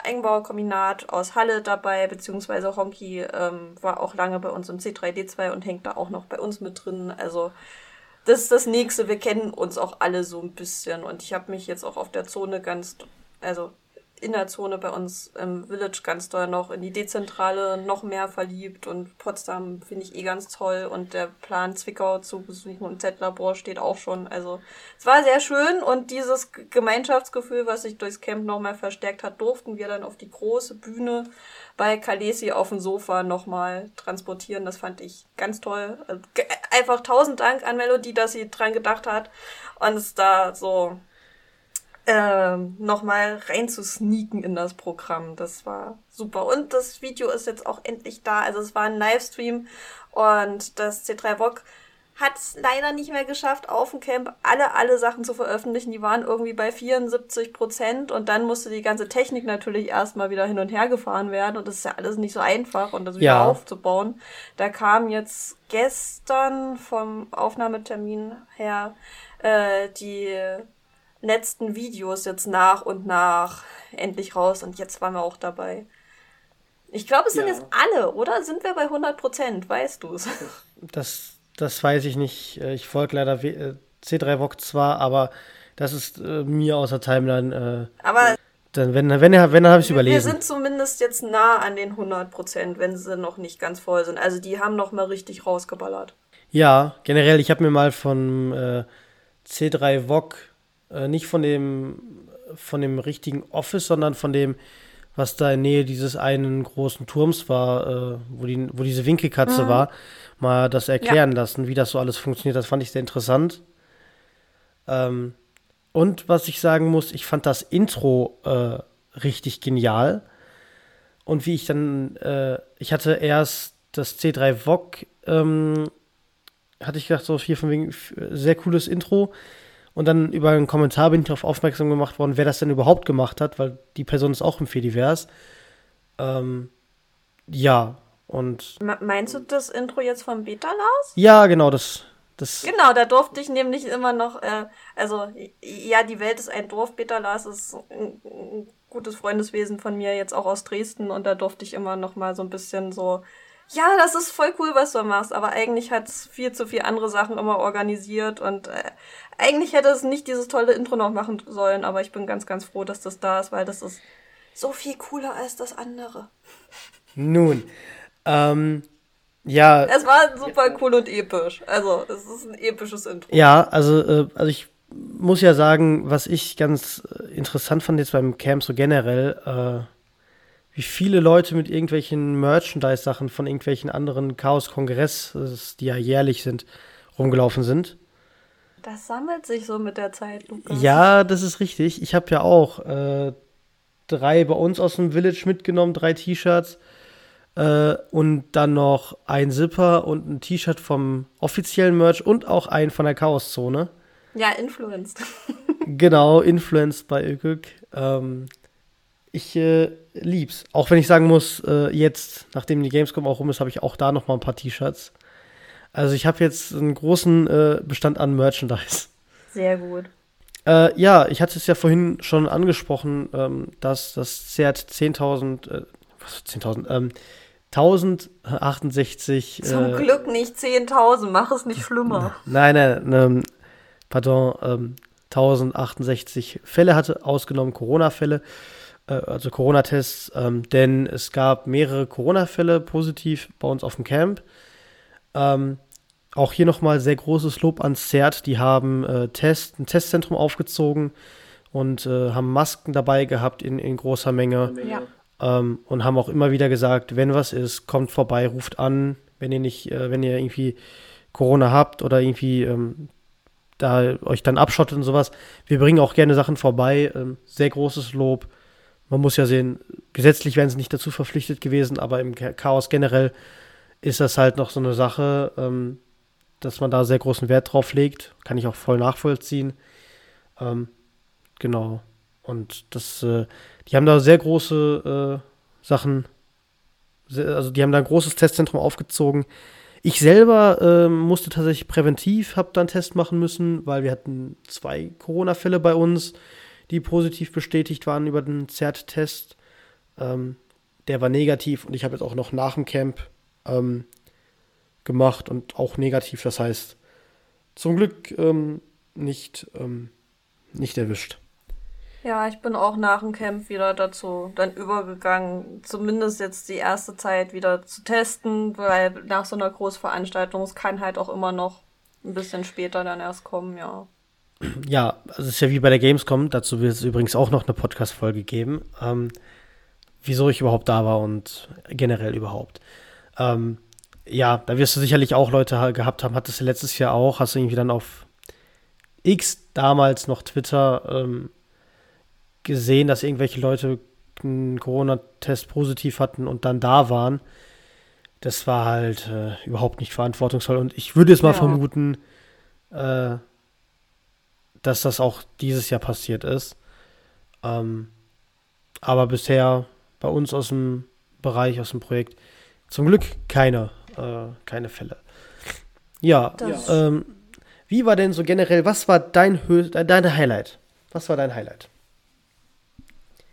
Eigenbaukombinat aus Halle dabei, beziehungsweise Honky ähm, war auch lange bei uns im C3D2 und hängt da auch noch bei uns mit drin. Also das ist das Nächste. Wir kennen uns auch alle so ein bisschen und ich habe mich jetzt auch auf der Zone ganz, also in der Zone bei uns im Village ganz doll noch in die Dezentrale noch mehr verliebt und Potsdam finde ich eh ganz toll und der Plan Zwickau zu besuchen und Z-Labor steht auch schon. Also es war sehr schön und dieses Gemeinschaftsgefühl, was sich durchs Camp nochmal verstärkt hat, durften wir dann auf die große Bühne bei Kalesi auf dem Sofa nochmal transportieren. Das fand ich ganz toll. Also, Einfach tausend Dank an Melodie, dass sie dran gedacht hat und es da so ähm, nochmal rein zu sneaken in das Programm. Das war super. Und das Video ist jetzt auch endlich da. Also es war ein Livestream und das C3 VOG hat es leider nicht mehr geschafft, auf dem Camp alle, alle Sachen zu veröffentlichen. Die waren irgendwie bei 74 Prozent und dann musste die ganze Technik natürlich erstmal wieder hin und her gefahren werden und das ist ja alles nicht so einfach und das wieder Ja. aufzubauen. Da kam jetzt gestern vom Aufnahmetermin her äh, die letzten Videos jetzt nach und nach endlich raus und jetzt waren wir auch dabei. Ich glaube, es sind Ja. jetzt alle, oder? Sind wir bei 100 Prozent? Weißt du es? Das, das weiß ich nicht. Äh, Ich folge leider äh, C3 VOG zwar, aber das ist äh, mir aus der Timeline. Äh, Aber dann, wenn, wenn, wenn, wenn dann habe ich es wir sind zumindest jetzt nah an den 100 Prozent, wenn sie noch nicht ganz voll sind. Also die haben noch mal richtig rausgeballert. Ja, generell, ich habe mir mal von äh, C3 VOG, äh, nicht von dem, von dem richtigen Office, sondern von dem, was da in Nähe dieses einen großen Turms war, äh, wo, die, wo diese Winkelkatze mhm. war, mal das erklären ja. lassen, wie das so alles funktioniert. Das fand ich sehr interessant. Ähm, und was ich sagen muss, ich fand das Intro äh, richtig genial. Und wie ich dann, äh, ich hatte erst das C3 VOG, ähm, hatte ich gedacht, so hier von wegen sehr cooles Intro. Und dann über einen Kommentar bin ich darauf aufmerksam gemacht worden, wer das denn überhaupt gemacht hat, weil die Person ist auch im Fediverse. Ähm, ja, und. Meinst du das Intro jetzt vom Beta Lars? Ja, genau, das, das genau, da durfte ich nämlich immer noch, äh, also ja, die Welt ist ein Dorf. Beta Lars ist ein, ein gutes Freundeswesen von mir, jetzt auch aus Dresden, und da durfte ich immer noch mal so ein bisschen so ja, das ist voll cool, was du machst, aber eigentlich hat es viel zu viel andere Sachen immer organisiert und äh, eigentlich hätte es nicht dieses tolle Intro noch machen sollen, aber ich bin ganz, ganz froh, dass das da ist, weil das ist so viel cooler als das andere. Nun, ähm, ja. Es war super cool und episch. Also, es ist ein episches Intro. Ja, also, äh, also ich muss ja sagen, was ich ganz äh, interessant fand jetzt beim Camp so generell, äh, wie viele Leute mit irgendwelchen Merchandise-Sachen von irgendwelchen anderen Chaos-Kongress, die ja jährlich sind, rumgelaufen sind. Das sammelt sich so mit der Zeit, Lukas. Ja, das ist richtig. Ich habe ja auch äh, drei bei uns aus dem Village mitgenommen, drei T-Shirts äh, und dann noch ein Zipper und ein T-Shirt vom offiziellen Merch und auch ein von der Chaos-Zone. Ja, influenced. genau, influenced bei Ökük. Ähm, ich äh, lieb's. Auch wenn ich sagen muss, äh, jetzt, nachdem die Gamescom auch rum ist, habe ich auch da noch mal ein paar T-Shirts. Also ich habe jetzt einen großen äh, Bestand an Merchandise. Sehr gut. Äh, ja, ich hatte es ja vorhin schon angesprochen, ähm, dass das CERT 10.000, äh, was 10.000, ähm, 1068. Zum äh, Glück nicht 10.000, mach es nicht schlimmer. Nein, nein, ähm, pardon, ähm, 1068 Fälle hatte, ausgenommen Corona-Fälle. Äh, also Corona-Tests, ähm, denn es gab mehrere Corona-Fälle positiv bei uns auf dem Camp. Ähm, auch hier nochmal sehr großes Lob ans CERT. Die haben äh, Test, ein Testzentrum aufgezogen und äh, haben Masken dabei gehabt in, in großer Menge. Ja. Ähm, und haben auch immer wieder gesagt, wenn was ist, kommt vorbei, ruft an, wenn ihr nicht, äh, wenn ihr irgendwie Corona habt oder irgendwie ähm, da euch dann abschottet und sowas. Wir bringen auch gerne Sachen vorbei. Ähm, sehr großes Lob man muss ja sehen, gesetzlich wären sie nicht dazu verpflichtet gewesen, aber im Chaos generell ist das halt noch so eine Sache, ähm, dass man da sehr großen Wert drauf legt. Kann ich auch voll nachvollziehen. Ähm, genau. Und das, äh, die haben da sehr große äh, Sachen, sehr, also die haben da ein großes Testzentrum aufgezogen. Ich selber äh, musste tatsächlich präventiv, habe da einen Test machen müssen, weil wir hatten zwei Corona-Fälle bei uns die positiv bestätigt waren über den ZERT-Test. Ähm, der war negativ und ich habe jetzt auch noch nach dem Camp ähm, gemacht und auch negativ. Das heißt, zum Glück ähm, nicht, ähm, nicht erwischt. Ja, ich bin auch nach dem Camp wieder dazu dann übergegangen, zumindest jetzt die erste Zeit wieder zu testen, weil nach so einer Großveranstaltung, es kann halt auch immer noch ein bisschen später dann erst kommen, ja ja, also es ist ja wie bei der Gamescom, dazu wird es übrigens auch noch eine Podcast-Folge geben, ähm, wieso ich überhaupt da war und generell überhaupt. Ähm, ja, da wirst du sicherlich auch Leute gehabt haben, hattest du letztes Jahr auch, hast du irgendwie dann auf X, damals noch Twitter, ähm, gesehen, dass irgendwelche Leute einen Corona-Test positiv hatten und dann da waren. Das war halt äh, überhaupt nicht verantwortungsvoll und ich würde jetzt mal ja. vermuten, äh, dass das auch dieses Jahr passiert ist. Ähm, aber bisher bei uns aus dem Bereich, aus dem Projekt, zum Glück keine, äh, keine Fälle. Ja, ähm, wie war denn so generell, was war dein Hö deine Highlight? Was war dein Highlight?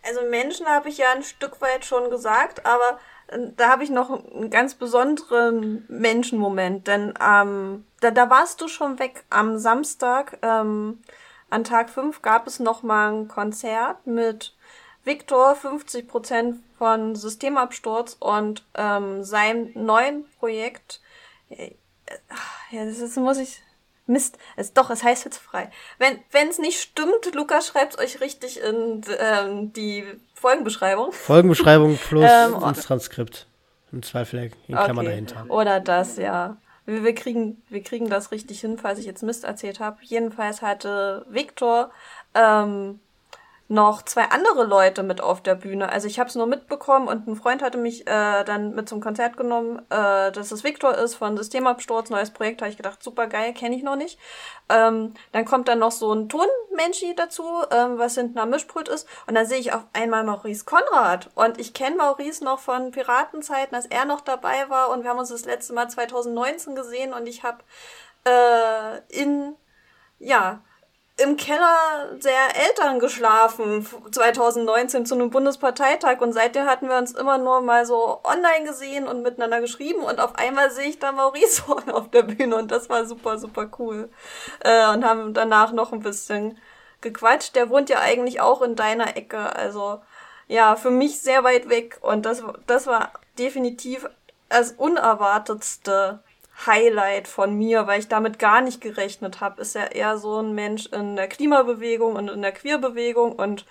Also Menschen habe ich ja ein Stück weit schon gesagt, aber äh, da habe ich noch einen ganz besonderen Menschenmoment, denn ähm, da, da warst du schon weg am Samstag. Ähm, an Tag 5 gab es nochmal ein Konzert mit Victor, 50% von Systemabsturz und ähm, seinem neuen Projekt. Ja, das ist, muss ich. Mist, es, doch, es heißt hitzefrei. Wenn es nicht stimmt, Lukas schreibt euch richtig in ähm, die Folgenbeschreibung. Folgenbeschreibung plus ähm, ins Transkript. Im Zweifel in Klammern okay. dahinter. Oder das, ja. Wir, wir, kriegen, wir kriegen das richtig hin, falls ich jetzt Mist erzählt habe. Jedenfalls hatte Viktor ähm, noch zwei andere Leute mit auf der Bühne. Also ich habe es nur mitbekommen und ein Freund hatte mich äh, dann mit zum Konzert genommen, äh, dass es Victor ist von Systemabsturz, neues Projekt. Habe ich gedacht, super geil, kenne ich noch nicht. Ähm, dann kommt dann noch so ein Tonmenschi dazu, ähm, was hinten am Mischpult ist. Und dann sehe ich auf einmal Maurice Konrad. Und ich kenne Maurice noch von Piratenzeiten, als er noch dabei war. Und wir haben uns das letzte Mal 2019 gesehen und ich habe äh, in ja im Keller der Eltern geschlafen 2019 zu einem Bundesparteitag. Und seitdem hatten wir uns immer nur mal so online gesehen und miteinander geschrieben. Und auf einmal sehe ich da Maurice Horn auf der Bühne. Und das war super, super cool. Äh, und haben danach noch ein bisschen gequatscht. Der wohnt ja eigentlich auch in deiner Ecke, also ja, für mich sehr weit weg. Und das, das war definitiv das Unerwartetste Highlight von mir, weil ich damit gar nicht gerechnet habe. Ist ja eher so ein Mensch in der Klimabewegung und in der Queerbewegung und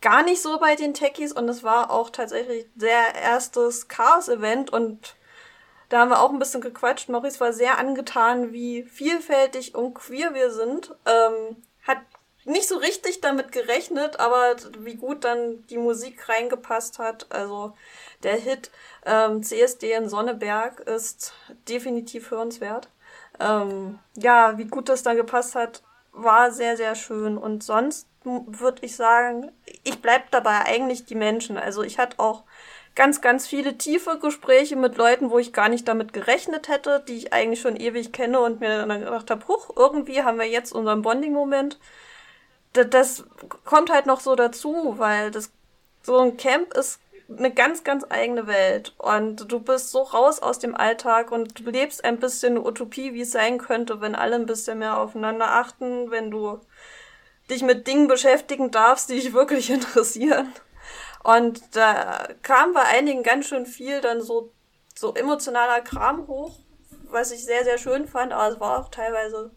gar nicht so bei den Techies und es war auch tatsächlich der erstes Chaos-Event und da haben wir auch ein bisschen gequatscht. Maurice war sehr angetan, wie vielfältig und queer wir sind. Ähm, hat nicht so richtig damit gerechnet, aber wie gut dann die Musik reingepasst hat. Also der Hit ähm, CSD in Sonneberg ist definitiv hörenswert. Ähm, ja, wie gut das dann gepasst hat, war sehr, sehr schön. Und sonst würde ich sagen, ich bleib dabei eigentlich die Menschen. Also ich hatte auch ganz, ganz viele tiefe Gespräche mit Leuten, wo ich gar nicht damit gerechnet hätte, die ich eigentlich schon ewig kenne und mir dann gedacht habe, huch, irgendwie haben wir jetzt unseren Bonding-Moment. Das kommt halt noch so dazu, weil das so ein Camp ist eine ganz, ganz eigene Welt. Und du bist so raus aus dem Alltag und du lebst ein bisschen Utopie, wie es sein könnte, wenn alle ein bisschen mehr aufeinander achten, wenn du dich mit Dingen beschäftigen darfst, die dich wirklich interessieren. Und da kam bei einigen ganz schön viel dann so, so emotionaler Kram hoch, was ich sehr, sehr schön fand, aber es war auch teilweise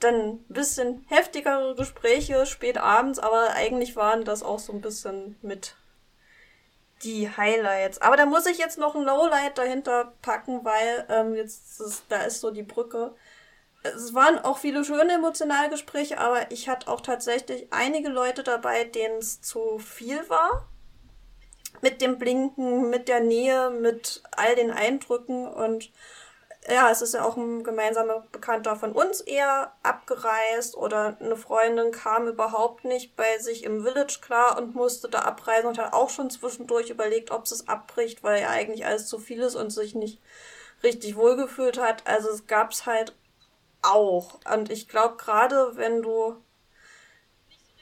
dann ein bisschen heftigere Gespräche spät abends, aber eigentlich waren das auch so ein bisschen mit die Highlights. Aber da muss ich jetzt noch ein Lowlight dahinter packen, weil ähm, jetzt ist, da ist so die Brücke. Es waren auch viele schöne emotionale Gespräche, aber ich hatte auch tatsächlich einige Leute dabei, denen es zu viel war. Mit dem Blinken, mit der Nähe, mit all den Eindrücken und ja, es ist ja auch ein gemeinsamer Bekannter von uns eher abgereist oder eine Freundin kam überhaupt nicht bei sich im Village klar und musste da abreisen und hat auch schon zwischendurch überlegt, ob es abbricht, weil ja eigentlich alles zu viel ist und sich nicht richtig wohlgefühlt hat. Also es gab's halt auch. Und ich glaube, gerade wenn du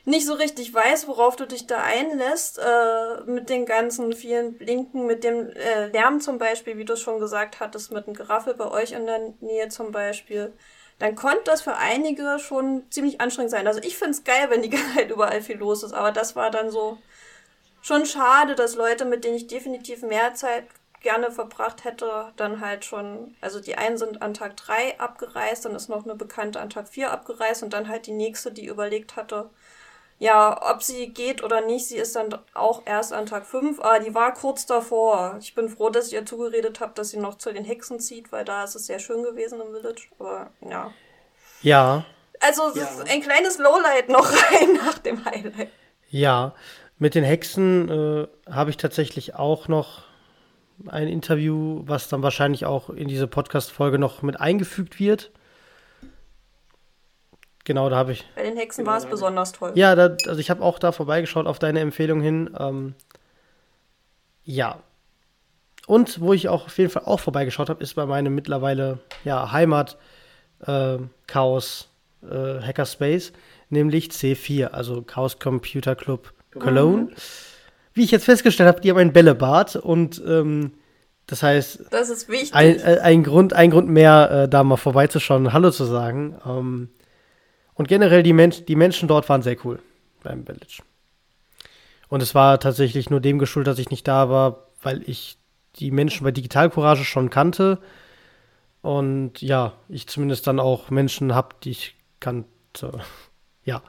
nicht so richtig weiß, worauf du dich da einlässt, äh, mit den ganzen vielen Blinken, mit dem äh, Lärm zum Beispiel, wie du schon gesagt hattest, mit dem Geraffel bei euch in der Nähe zum Beispiel, dann konnte das für einige schon ziemlich anstrengend sein. Also ich find's geil, wenn die ganze Zeit überall viel los ist, aber das war dann so schon schade, dass Leute, mit denen ich definitiv mehr Zeit gerne verbracht hätte, dann halt schon, also die einen sind an Tag drei abgereist, dann ist noch eine Bekannte an Tag vier abgereist und dann halt die nächste, die überlegt hatte, ja, ob sie geht oder nicht, sie ist dann auch erst an Tag 5, aber die war kurz davor. Ich bin froh, dass ich ihr zugeredet habe, dass sie noch zu den Hexen zieht, weil da ist es sehr schön gewesen im Village. Aber ja. Ja. Also ja. ein kleines Lowlight noch rein nach dem Highlight. Ja, mit den Hexen äh, habe ich tatsächlich auch noch ein Interview, was dann wahrscheinlich auch in diese Podcast-Folge noch mit eingefügt wird. Genau, da habe ich. Bei den Hexen war es besonders toll. Ja, da, also ich habe auch da vorbeigeschaut auf deine Empfehlung hin. Ähm, ja. Und wo ich auch auf jeden Fall auch vorbeigeschaut habe, ist bei meinem mittlerweile ja, Heimat äh, Chaos äh, Hackerspace, nämlich C4, also Chaos Computer Club Cologne. Mhm. Wie ich jetzt festgestellt habe, die haben ein Bällebad und ähm, das heißt, das ist wichtig. Ein, äh, ein, Grund, ein Grund mehr, äh, da mal vorbeizuschauen, Hallo zu sagen. Ähm, und generell die, Men die Menschen dort waren sehr cool beim Village. Und es war tatsächlich nur dem geschuldet, dass ich nicht da war, weil ich die Menschen bei Digital Courage schon kannte. Und ja, ich zumindest dann auch Menschen habe, die ich kannte. Ja.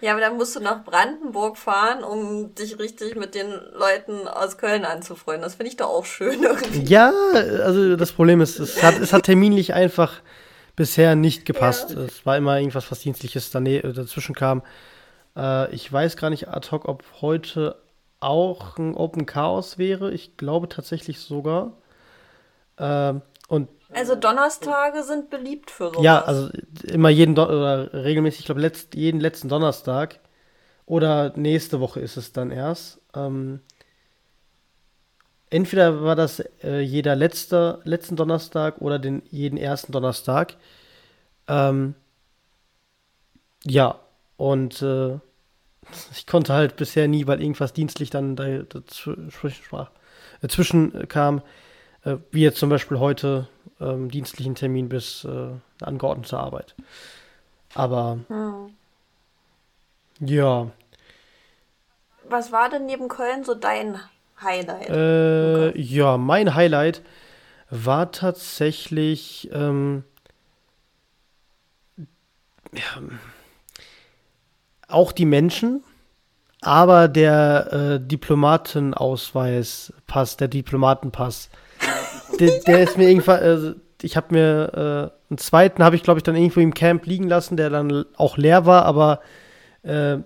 Ja, aber dann musst du nach Brandenburg fahren, um dich richtig mit den Leuten aus Köln anzufreunden. Das finde ich doch auch schön irgendwie. Ja, also das Problem ist, es hat, es hat terminlich einfach bisher nicht gepasst. Ja. Es war immer irgendwas, was Dienstliches dazwischen kam. Äh, ich weiß gar nicht ad hoc, ob heute auch ein Open Chaos wäre. Ich glaube tatsächlich sogar. Äh, und also Donnerstage sind beliebt für sowas. Ja, also immer jeden Don oder regelmäßig, ich glaube letzt, jeden letzten Donnerstag oder nächste Woche ist es dann erst. Ähm, entweder war das äh, jeder letzte, letzten Donnerstag oder den jeden ersten Donnerstag. Ähm, ja, und äh, ich konnte halt bisher nie, weil irgendwas dienstlich dann dazwischen äh, kam, äh, wie jetzt zum Beispiel heute ähm, dienstlichen Termin bis äh, angeordnete Arbeit. Aber hm. ja. Was war denn neben Köln so dein Highlight? Äh, okay. Ja, mein Highlight war tatsächlich ähm, ja, auch die Menschen, aber der äh, Diplomatenausweis, Pass, der Diplomatenpass der, der ist mir irgendwann, also ich habe mir äh, einen zweiten habe ich glaube ich dann irgendwo im Camp liegen lassen, der dann auch leer war, aber äh,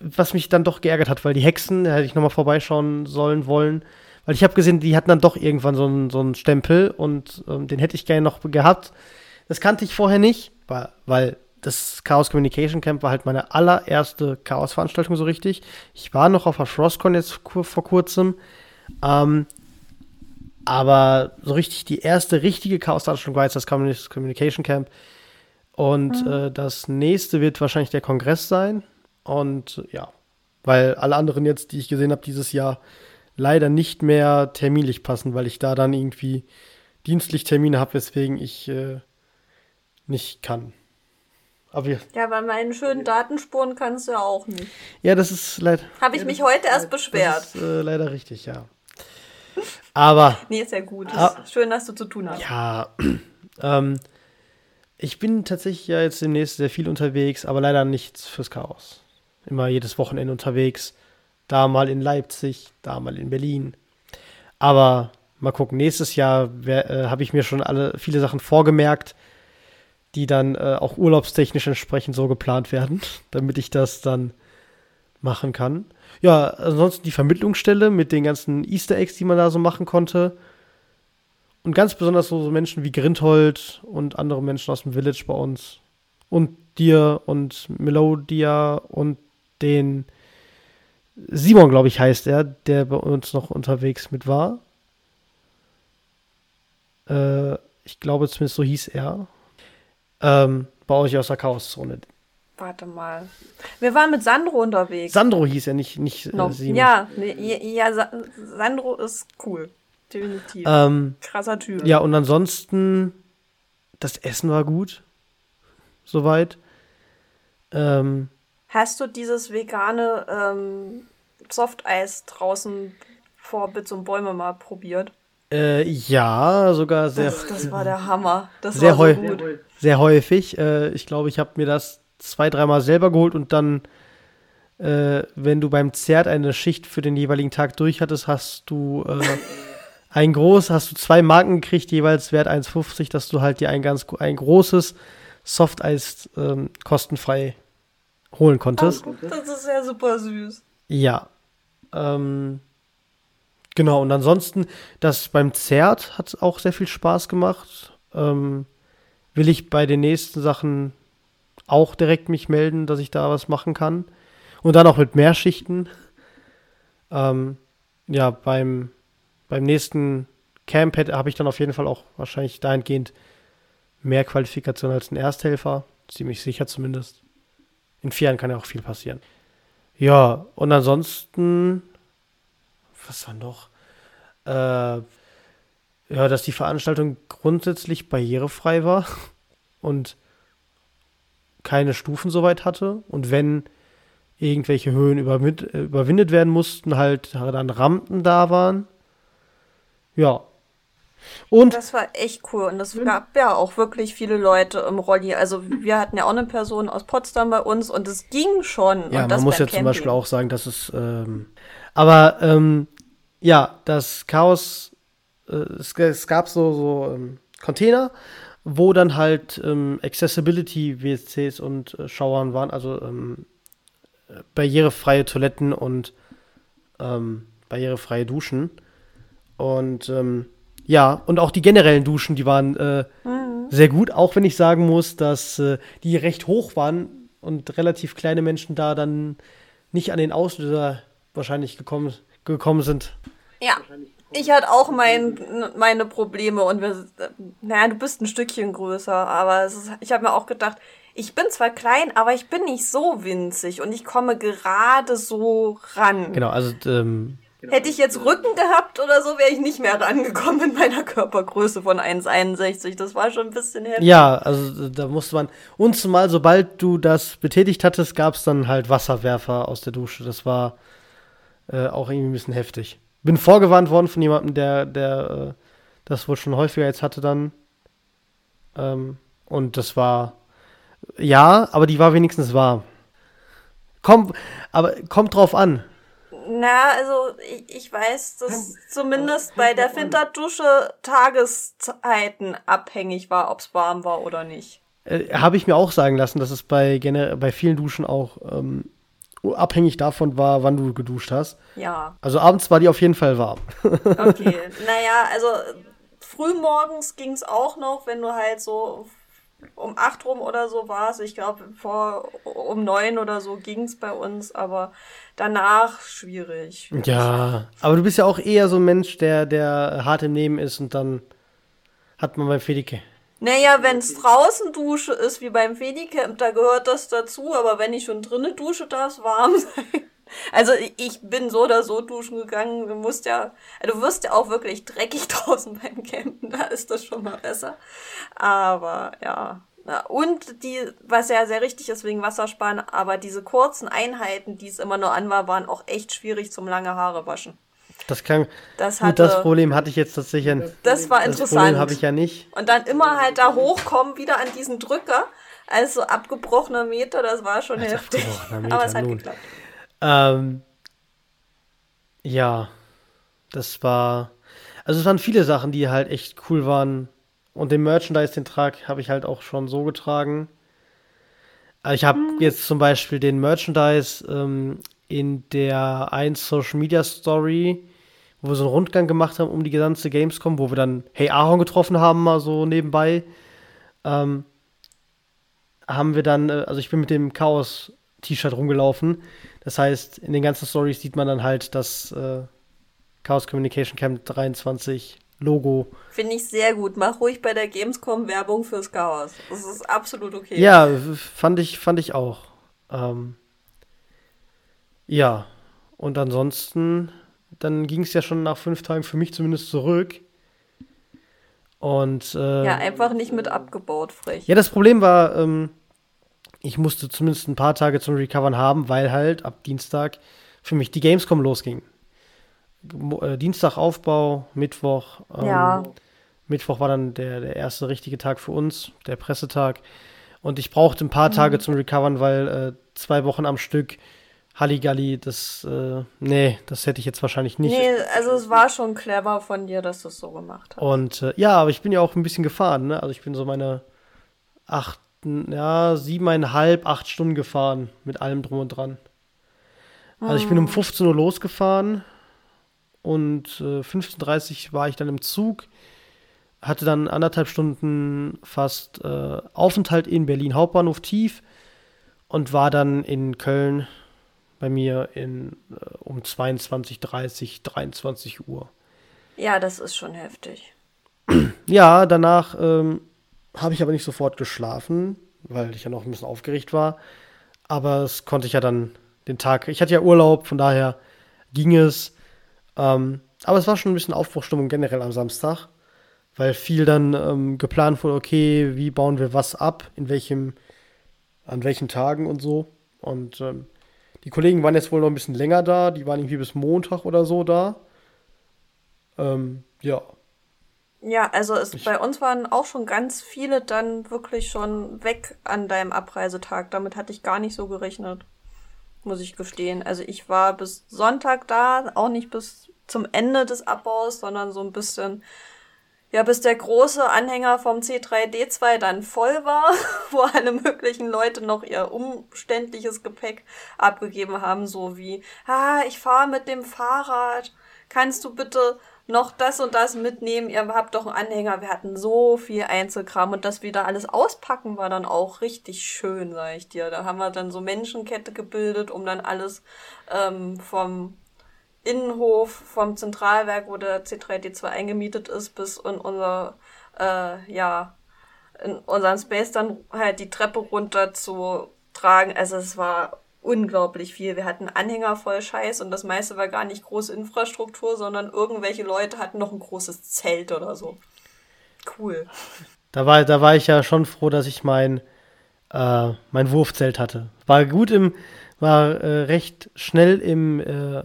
was mich dann doch geärgert hat, weil die Hexen, da hätte ich nochmal vorbeischauen sollen wollen, weil ich habe gesehen, die hatten dann doch irgendwann so einen, so einen Stempel und ähm, den hätte ich gerne noch gehabt. Das kannte ich vorher nicht, weil, weil das Chaos Communication Camp war halt meine allererste Chaos-Veranstaltung so richtig. Ich war noch auf der Frostcon jetzt vor kurzem. Ähm, aber so richtig die erste richtige Chaos-Veranstaltung war jetzt das Communication Camp. Und mhm. äh, das nächste wird wahrscheinlich der Kongress sein. Und ja, weil alle anderen jetzt, die ich gesehen habe dieses Jahr, leider nicht mehr terminlich passen, weil ich da dann irgendwie dienstlich Termine habe, weswegen ich äh, nicht kann. Aber ja, ja, bei meinen schönen Datenspuren kannst du ja auch nicht. Ja, das ist leider. Habe ich mich heute erst beschwert. Das ist äh, leider richtig, ja. Aber. Nee, ist ja gut. Ah, schön, dass du zu tun hast. Ja. Ähm, ich bin tatsächlich ja jetzt demnächst sehr viel unterwegs, aber leider nichts fürs Chaos. Immer jedes Wochenende unterwegs. Da mal in Leipzig, da mal in Berlin. Aber mal gucken, nächstes Jahr äh, habe ich mir schon alle viele Sachen vorgemerkt, die dann äh, auch urlaubstechnisch entsprechend so geplant werden, damit ich das dann machen kann. Ja, ansonsten die Vermittlungsstelle mit den ganzen Easter Eggs, die man da so machen konnte. Und ganz besonders so, so Menschen wie Grindhold und andere Menschen aus dem Village bei uns. Und dir und Melodia und den Simon, glaube ich, heißt er, der bei uns noch unterwegs mit war. Äh, ich glaube zumindest so hieß er. Ähm, bei euch aus der Chaoszone. Warte mal. Wir waren mit Sandro unterwegs. Sandro hieß er nicht, nicht no. äh, Simon. Ja, nee, ja, Sandro ist cool. Definitiv. Ähm, Krasser Typ. Ja, und ansonsten, das Essen war gut. Soweit. Ähm, Hast du dieses vegane ähm, Softeis draußen vor Bits und Bäume mal probiert? Äh, ja, sogar sehr. Das, das war der Hammer. Das sehr war so gut. Sehr häufig. Äh, ich glaube, ich habe mir das zwei, dreimal selber geholt und dann, äh, wenn du beim Zert eine Schicht für den jeweiligen Tag durch hattest, hast du äh, ein groß, hast du zwei Marken gekriegt, jeweils Wert 1,50, dass du halt dir ein ganz ein großes Softeis ähm, kostenfrei holen konntest. das ist ja super süß. Ja. Ähm, genau, und ansonsten, das beim Zert hat auch sehr viel Spaß gemacht. Ähm, will ich bei den nächsten Sachen auch direkt mich melden, dass ich da was machen kann. Und dann auch mit mehr Schichten. Ähm, ja, beim, beim nächsten Camp habe ich dann auf jeden Fall auch wahrscheinlich dahingehend mehr Qualifikation als ein Ersthelfer. Ziemlich sicher zumindest. In vier Jahren kann ja auch viel passieren. Ja, und ansonsten, was war noch? Äh, ja, dass die Veranstaltung grundsätzlich barrierefrei war und keine Stufen soweit hatte und wenn irgendwelche Höhen überwindet werden mussten, halt dann Rampen da waren. Ja. Und das war echt cool. Und es gab ja auch wirklich viele Leute im Rolli. Also wir hatten ja auch eine Person aus Potsdam bei uns und es ging schon. Ja, man muss ja Camping. zum Beispiel auch sagen, dass es. Ähm, aber ähm, ja, das Chaos. Äh, es, es, gab so, so ähm, Container, wo dann halt ähm, Accessibility WCs und äh, Schauern waren, also ähm, barrierefreie Toiletten und ähm, barrierefreie Duschen. Und ähm, ja, und auch die generellen Duschen, die waren äh, mhm. sehr gut, auch wenn ich sagen muss, dass äh, die recht hoch waren und relativ kleine Menschen da dann nicht an den Auslöser wahrscheinlich gekommen, gekommen sind. Ja, ich hatte auch mein, meine Probleme und wir, naja, du bist ein Stückchen größer, aber ist, ich habe mir auch gedacht, ich bin zwar klein, aber ich bin nicht so winzig und ich komme gerade so ran. Genau, also ähm, Genau. Hätte ich jetzt Rücken gehabt oder so, wäre ich nicht mehr rangekommen in meiner Körpergröße von 1,61. Das war schon ein bisschen heftig. Ja, also da musste man. Und zumal, sobald du das betätigt hattest, gab es dann halt Wasserwerfer aus der Dusche. Das war äh, auch irgendwie ein bisschen heftig. Bin vorgewarnt worden von jemandem, der, der äh, das wohl schon häufiger jetzt hatte dann. Ähm, und das war. Ja, aber die war wenigstens warm. Komm, aber kommt drauf an na, also ich, ich weiß, dass zumindest bei der Finterdusche Tageszeiten abhängig war, ob es warm war oder nicht. Äh, Habe ich mir auch sagen lassen, dass es bei, bei vielen Duschen auch ähm, abhängig davon war, wann du geduscht hast. Ja. Also abends war die auf jeden Fall warm. okay, naja, also frühmorgens ging es auch noch, wenn du halt so um acht rum oder so war es. Ich glaube, vor um neun oder so ging es bei uns, aber danach schwierig. Ja, aber du bist ja auch eher so ein Mensch, der, der hart im Nehmen ist und dann hat man beim Fedike. Naja, wenn es draußen Dusche ist, wie beim Fedicamp, da gehört das dazu, aber wenn ich schon drinnen dusche, darf es warm sein. Also ich bin so oder so duschen gegangen. Du musst ja, du wirst ja auch wirklich dreckig draußen beim Campen. Da ist das schon mal besser. Aber ja. Und die, was ja sehr richtig ist wegen Wassersparen, aber diese kurzen Einheiten, die es immer nur an war, waren auch echt schwierig zum lange Haare waschen. Das kann. Das, hatte, das Problem hatte ich jetzt tatsächlich. Das war interessant. Das Problem habe ich ja nicht. Und dann immer halt da hochkommen, wieder an diesen Drücker. Also abgebrochener Meter, das war schon Als heftig. Meter, Aber es hat nun. geklappt. Ähm, ja, das war. Also es waren viele Sachen, die halt echt cool waren. Und den Merchandise, den Trag, habe ich halt auch schon so getragen. Also ich habe mhm. jetzt zum Beispiel den Merchandise ähm, in der 1 Social Media Story, wo wir so einen Rundgang gemacht haben um die ganze Gamescom, wo wir dann Hey Aaron getroffen haben, mal so nebenbei. Ähm, haben wir dann, äh, also ich bin mit dem Chaos T-Shirt rumgelaufen. Das heißt, in den ganzen Stories sieht man dann halt das äh, Chaos Communication Camp 23 Logo. Finde ich sehr gut. Mach ruhig bei der Gamescom Werbung fürs Chaos. Das ist absolut okay. Ja, fand ich, fand ich auch. Ähm, ja, und ansonsten, dann ging es ja schon nach fünf Tagen für mich zumindest zurück. Und äh, ja, einfach nicht mit abgebaut, frech. Ja, das Problem war, ähm, ich musste zumindest ein paar Tage zum Recovern haben, weil halt ab Dienstag für mich die Gamescom losging. Äh, Dienstag Aufbau, Mittwoch. Ähm, ja. Mittwoch war dann der, der erste richtige Tag für uns, der Pressetag. Und ich brauchte ein paar mhm. Tage zum Recovern, weil äh, zwei Wochen am Stück Halligalli, das, äh, nee, das hätte ich jetzt wahrscheinlich nicht. Nee, also es war schon clever von dir, dass du es so gemacht hast. Und äh, ja, aber ich bin ja auch ein bisschen gefahren, ne? Also ich bin so meine acht ja, siebeneinhalb, acht Stunden gefahren mit allem drum und dran. Also ich bin um 15 Uhr losgefahren und äh, 15.30 Uhr war ich dann im Zug, hatte dann anderthalb Stunden fast äh, Aufenthalt in Berlin Hauptbahnhof tief und war dann in Köln bei mir in, äh, um 22.30 23 Uhr. Ja, das ist schon heftig. Ja, danach ähm, habe ich aber nicht sofort geschlafen, weil ich ja noch ein bisschen aufgeregt war. Aber es konnte ich ja dann den Tag. Ich hatte ja Urlaub, von daher ging es. Ähm, aber es war schon ein bisschen Aufbruchstimmung generell am Samstag, weil viel dann ähm, geplant wurde, okay, wie bauen wir was ab, in welchem, an welchen Tagen und so. Und ähm, die Kollegen waren jetzt wohl noch ein bisschen länger da, die waren irgendwie bis Montag oder so da. Ähm, ja. Ja, also es, ich, bei uns waren auch schon ganz viele dann wirklich schon weg an deinem Abreisetag. Damit hatte ich gar nicht so gerechnet, muss ich gestehen. Also ich war bis Sonntag da, auch nicht bis zum Ende des Abbaus, sondern so ein bisschen, ja, bis der große Anhänger vom C3D2 dann voll war, wo alle möglichen Leute noch ihr umständliches Gepäck abgegeben haben, so wie, ah, ich fahre mit dem Fahrrad, kannst du bitte noch das und das mitnehmen, ihr habt doch einen Anhänger. Wir hatten so viel Einzelkram und das wieder alles auspacken war dann auch richtig schön, sag ich dir. Da haben wir dann so Menschenkette gebildet, um dann alles ähm, vom Innenhof, vom Zentralwerk, wo der C3D2 eingemietet ist, bis in unser, äh, ja, in unseren Space dann halt die Treppe runter zu tragen. Also es war unglaublich viel. Wir hatten Anhänger voll Scheiß und das meiste war gar nicht große Infrastruktur, sondern irgendwelche Leute hatten noch ein großes Zelt oder so. Cool. Da war, da war ich ja schon froh, dass ich mein, äh, mein Wurfzelt hatte. War gut im, war äh, recht schnell im, äh,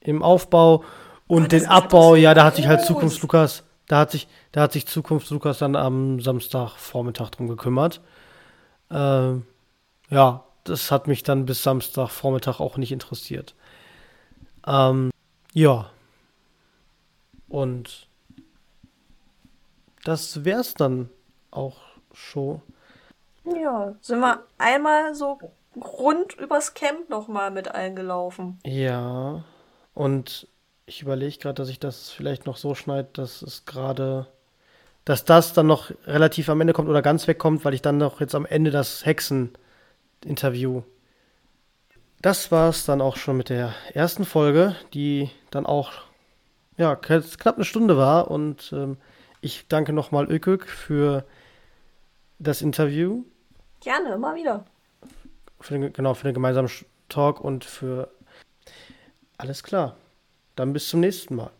im Aufbau und oh, den Abbau, ja, da hat sich halt Zukunft Lukas, da hat sich, da hat sich Zukunft Lukas dann am Samstagvormittag drum gekümmert. Äh, ja, das hat mich dann bis Samstagvormittag auch nicht interessiert. Ähm, ja. Und das wär's dann auch schon. Ja, sind wir einmal so rund übers Camp nochmal mit eingelaufen. Ja, und ich überlege gerade, dass ich das vielleicht noch so schneide, dass es gerade, dass das dann noch relativ am Ende kommt oder ganz wegkommt, weil ich dann noch jetzt am Ende das Hexen Interview. Das war es dann auch schon mit der ersten Folge, die dann auch ja, knapp eine Stunde war. Und ähm, ich danke nochmal Ökök für das Interview. Gerne, immer wieder. Für den, genau, für den gemeinsamen Talk und für alles klar. Dann bis zum nächsten Mal.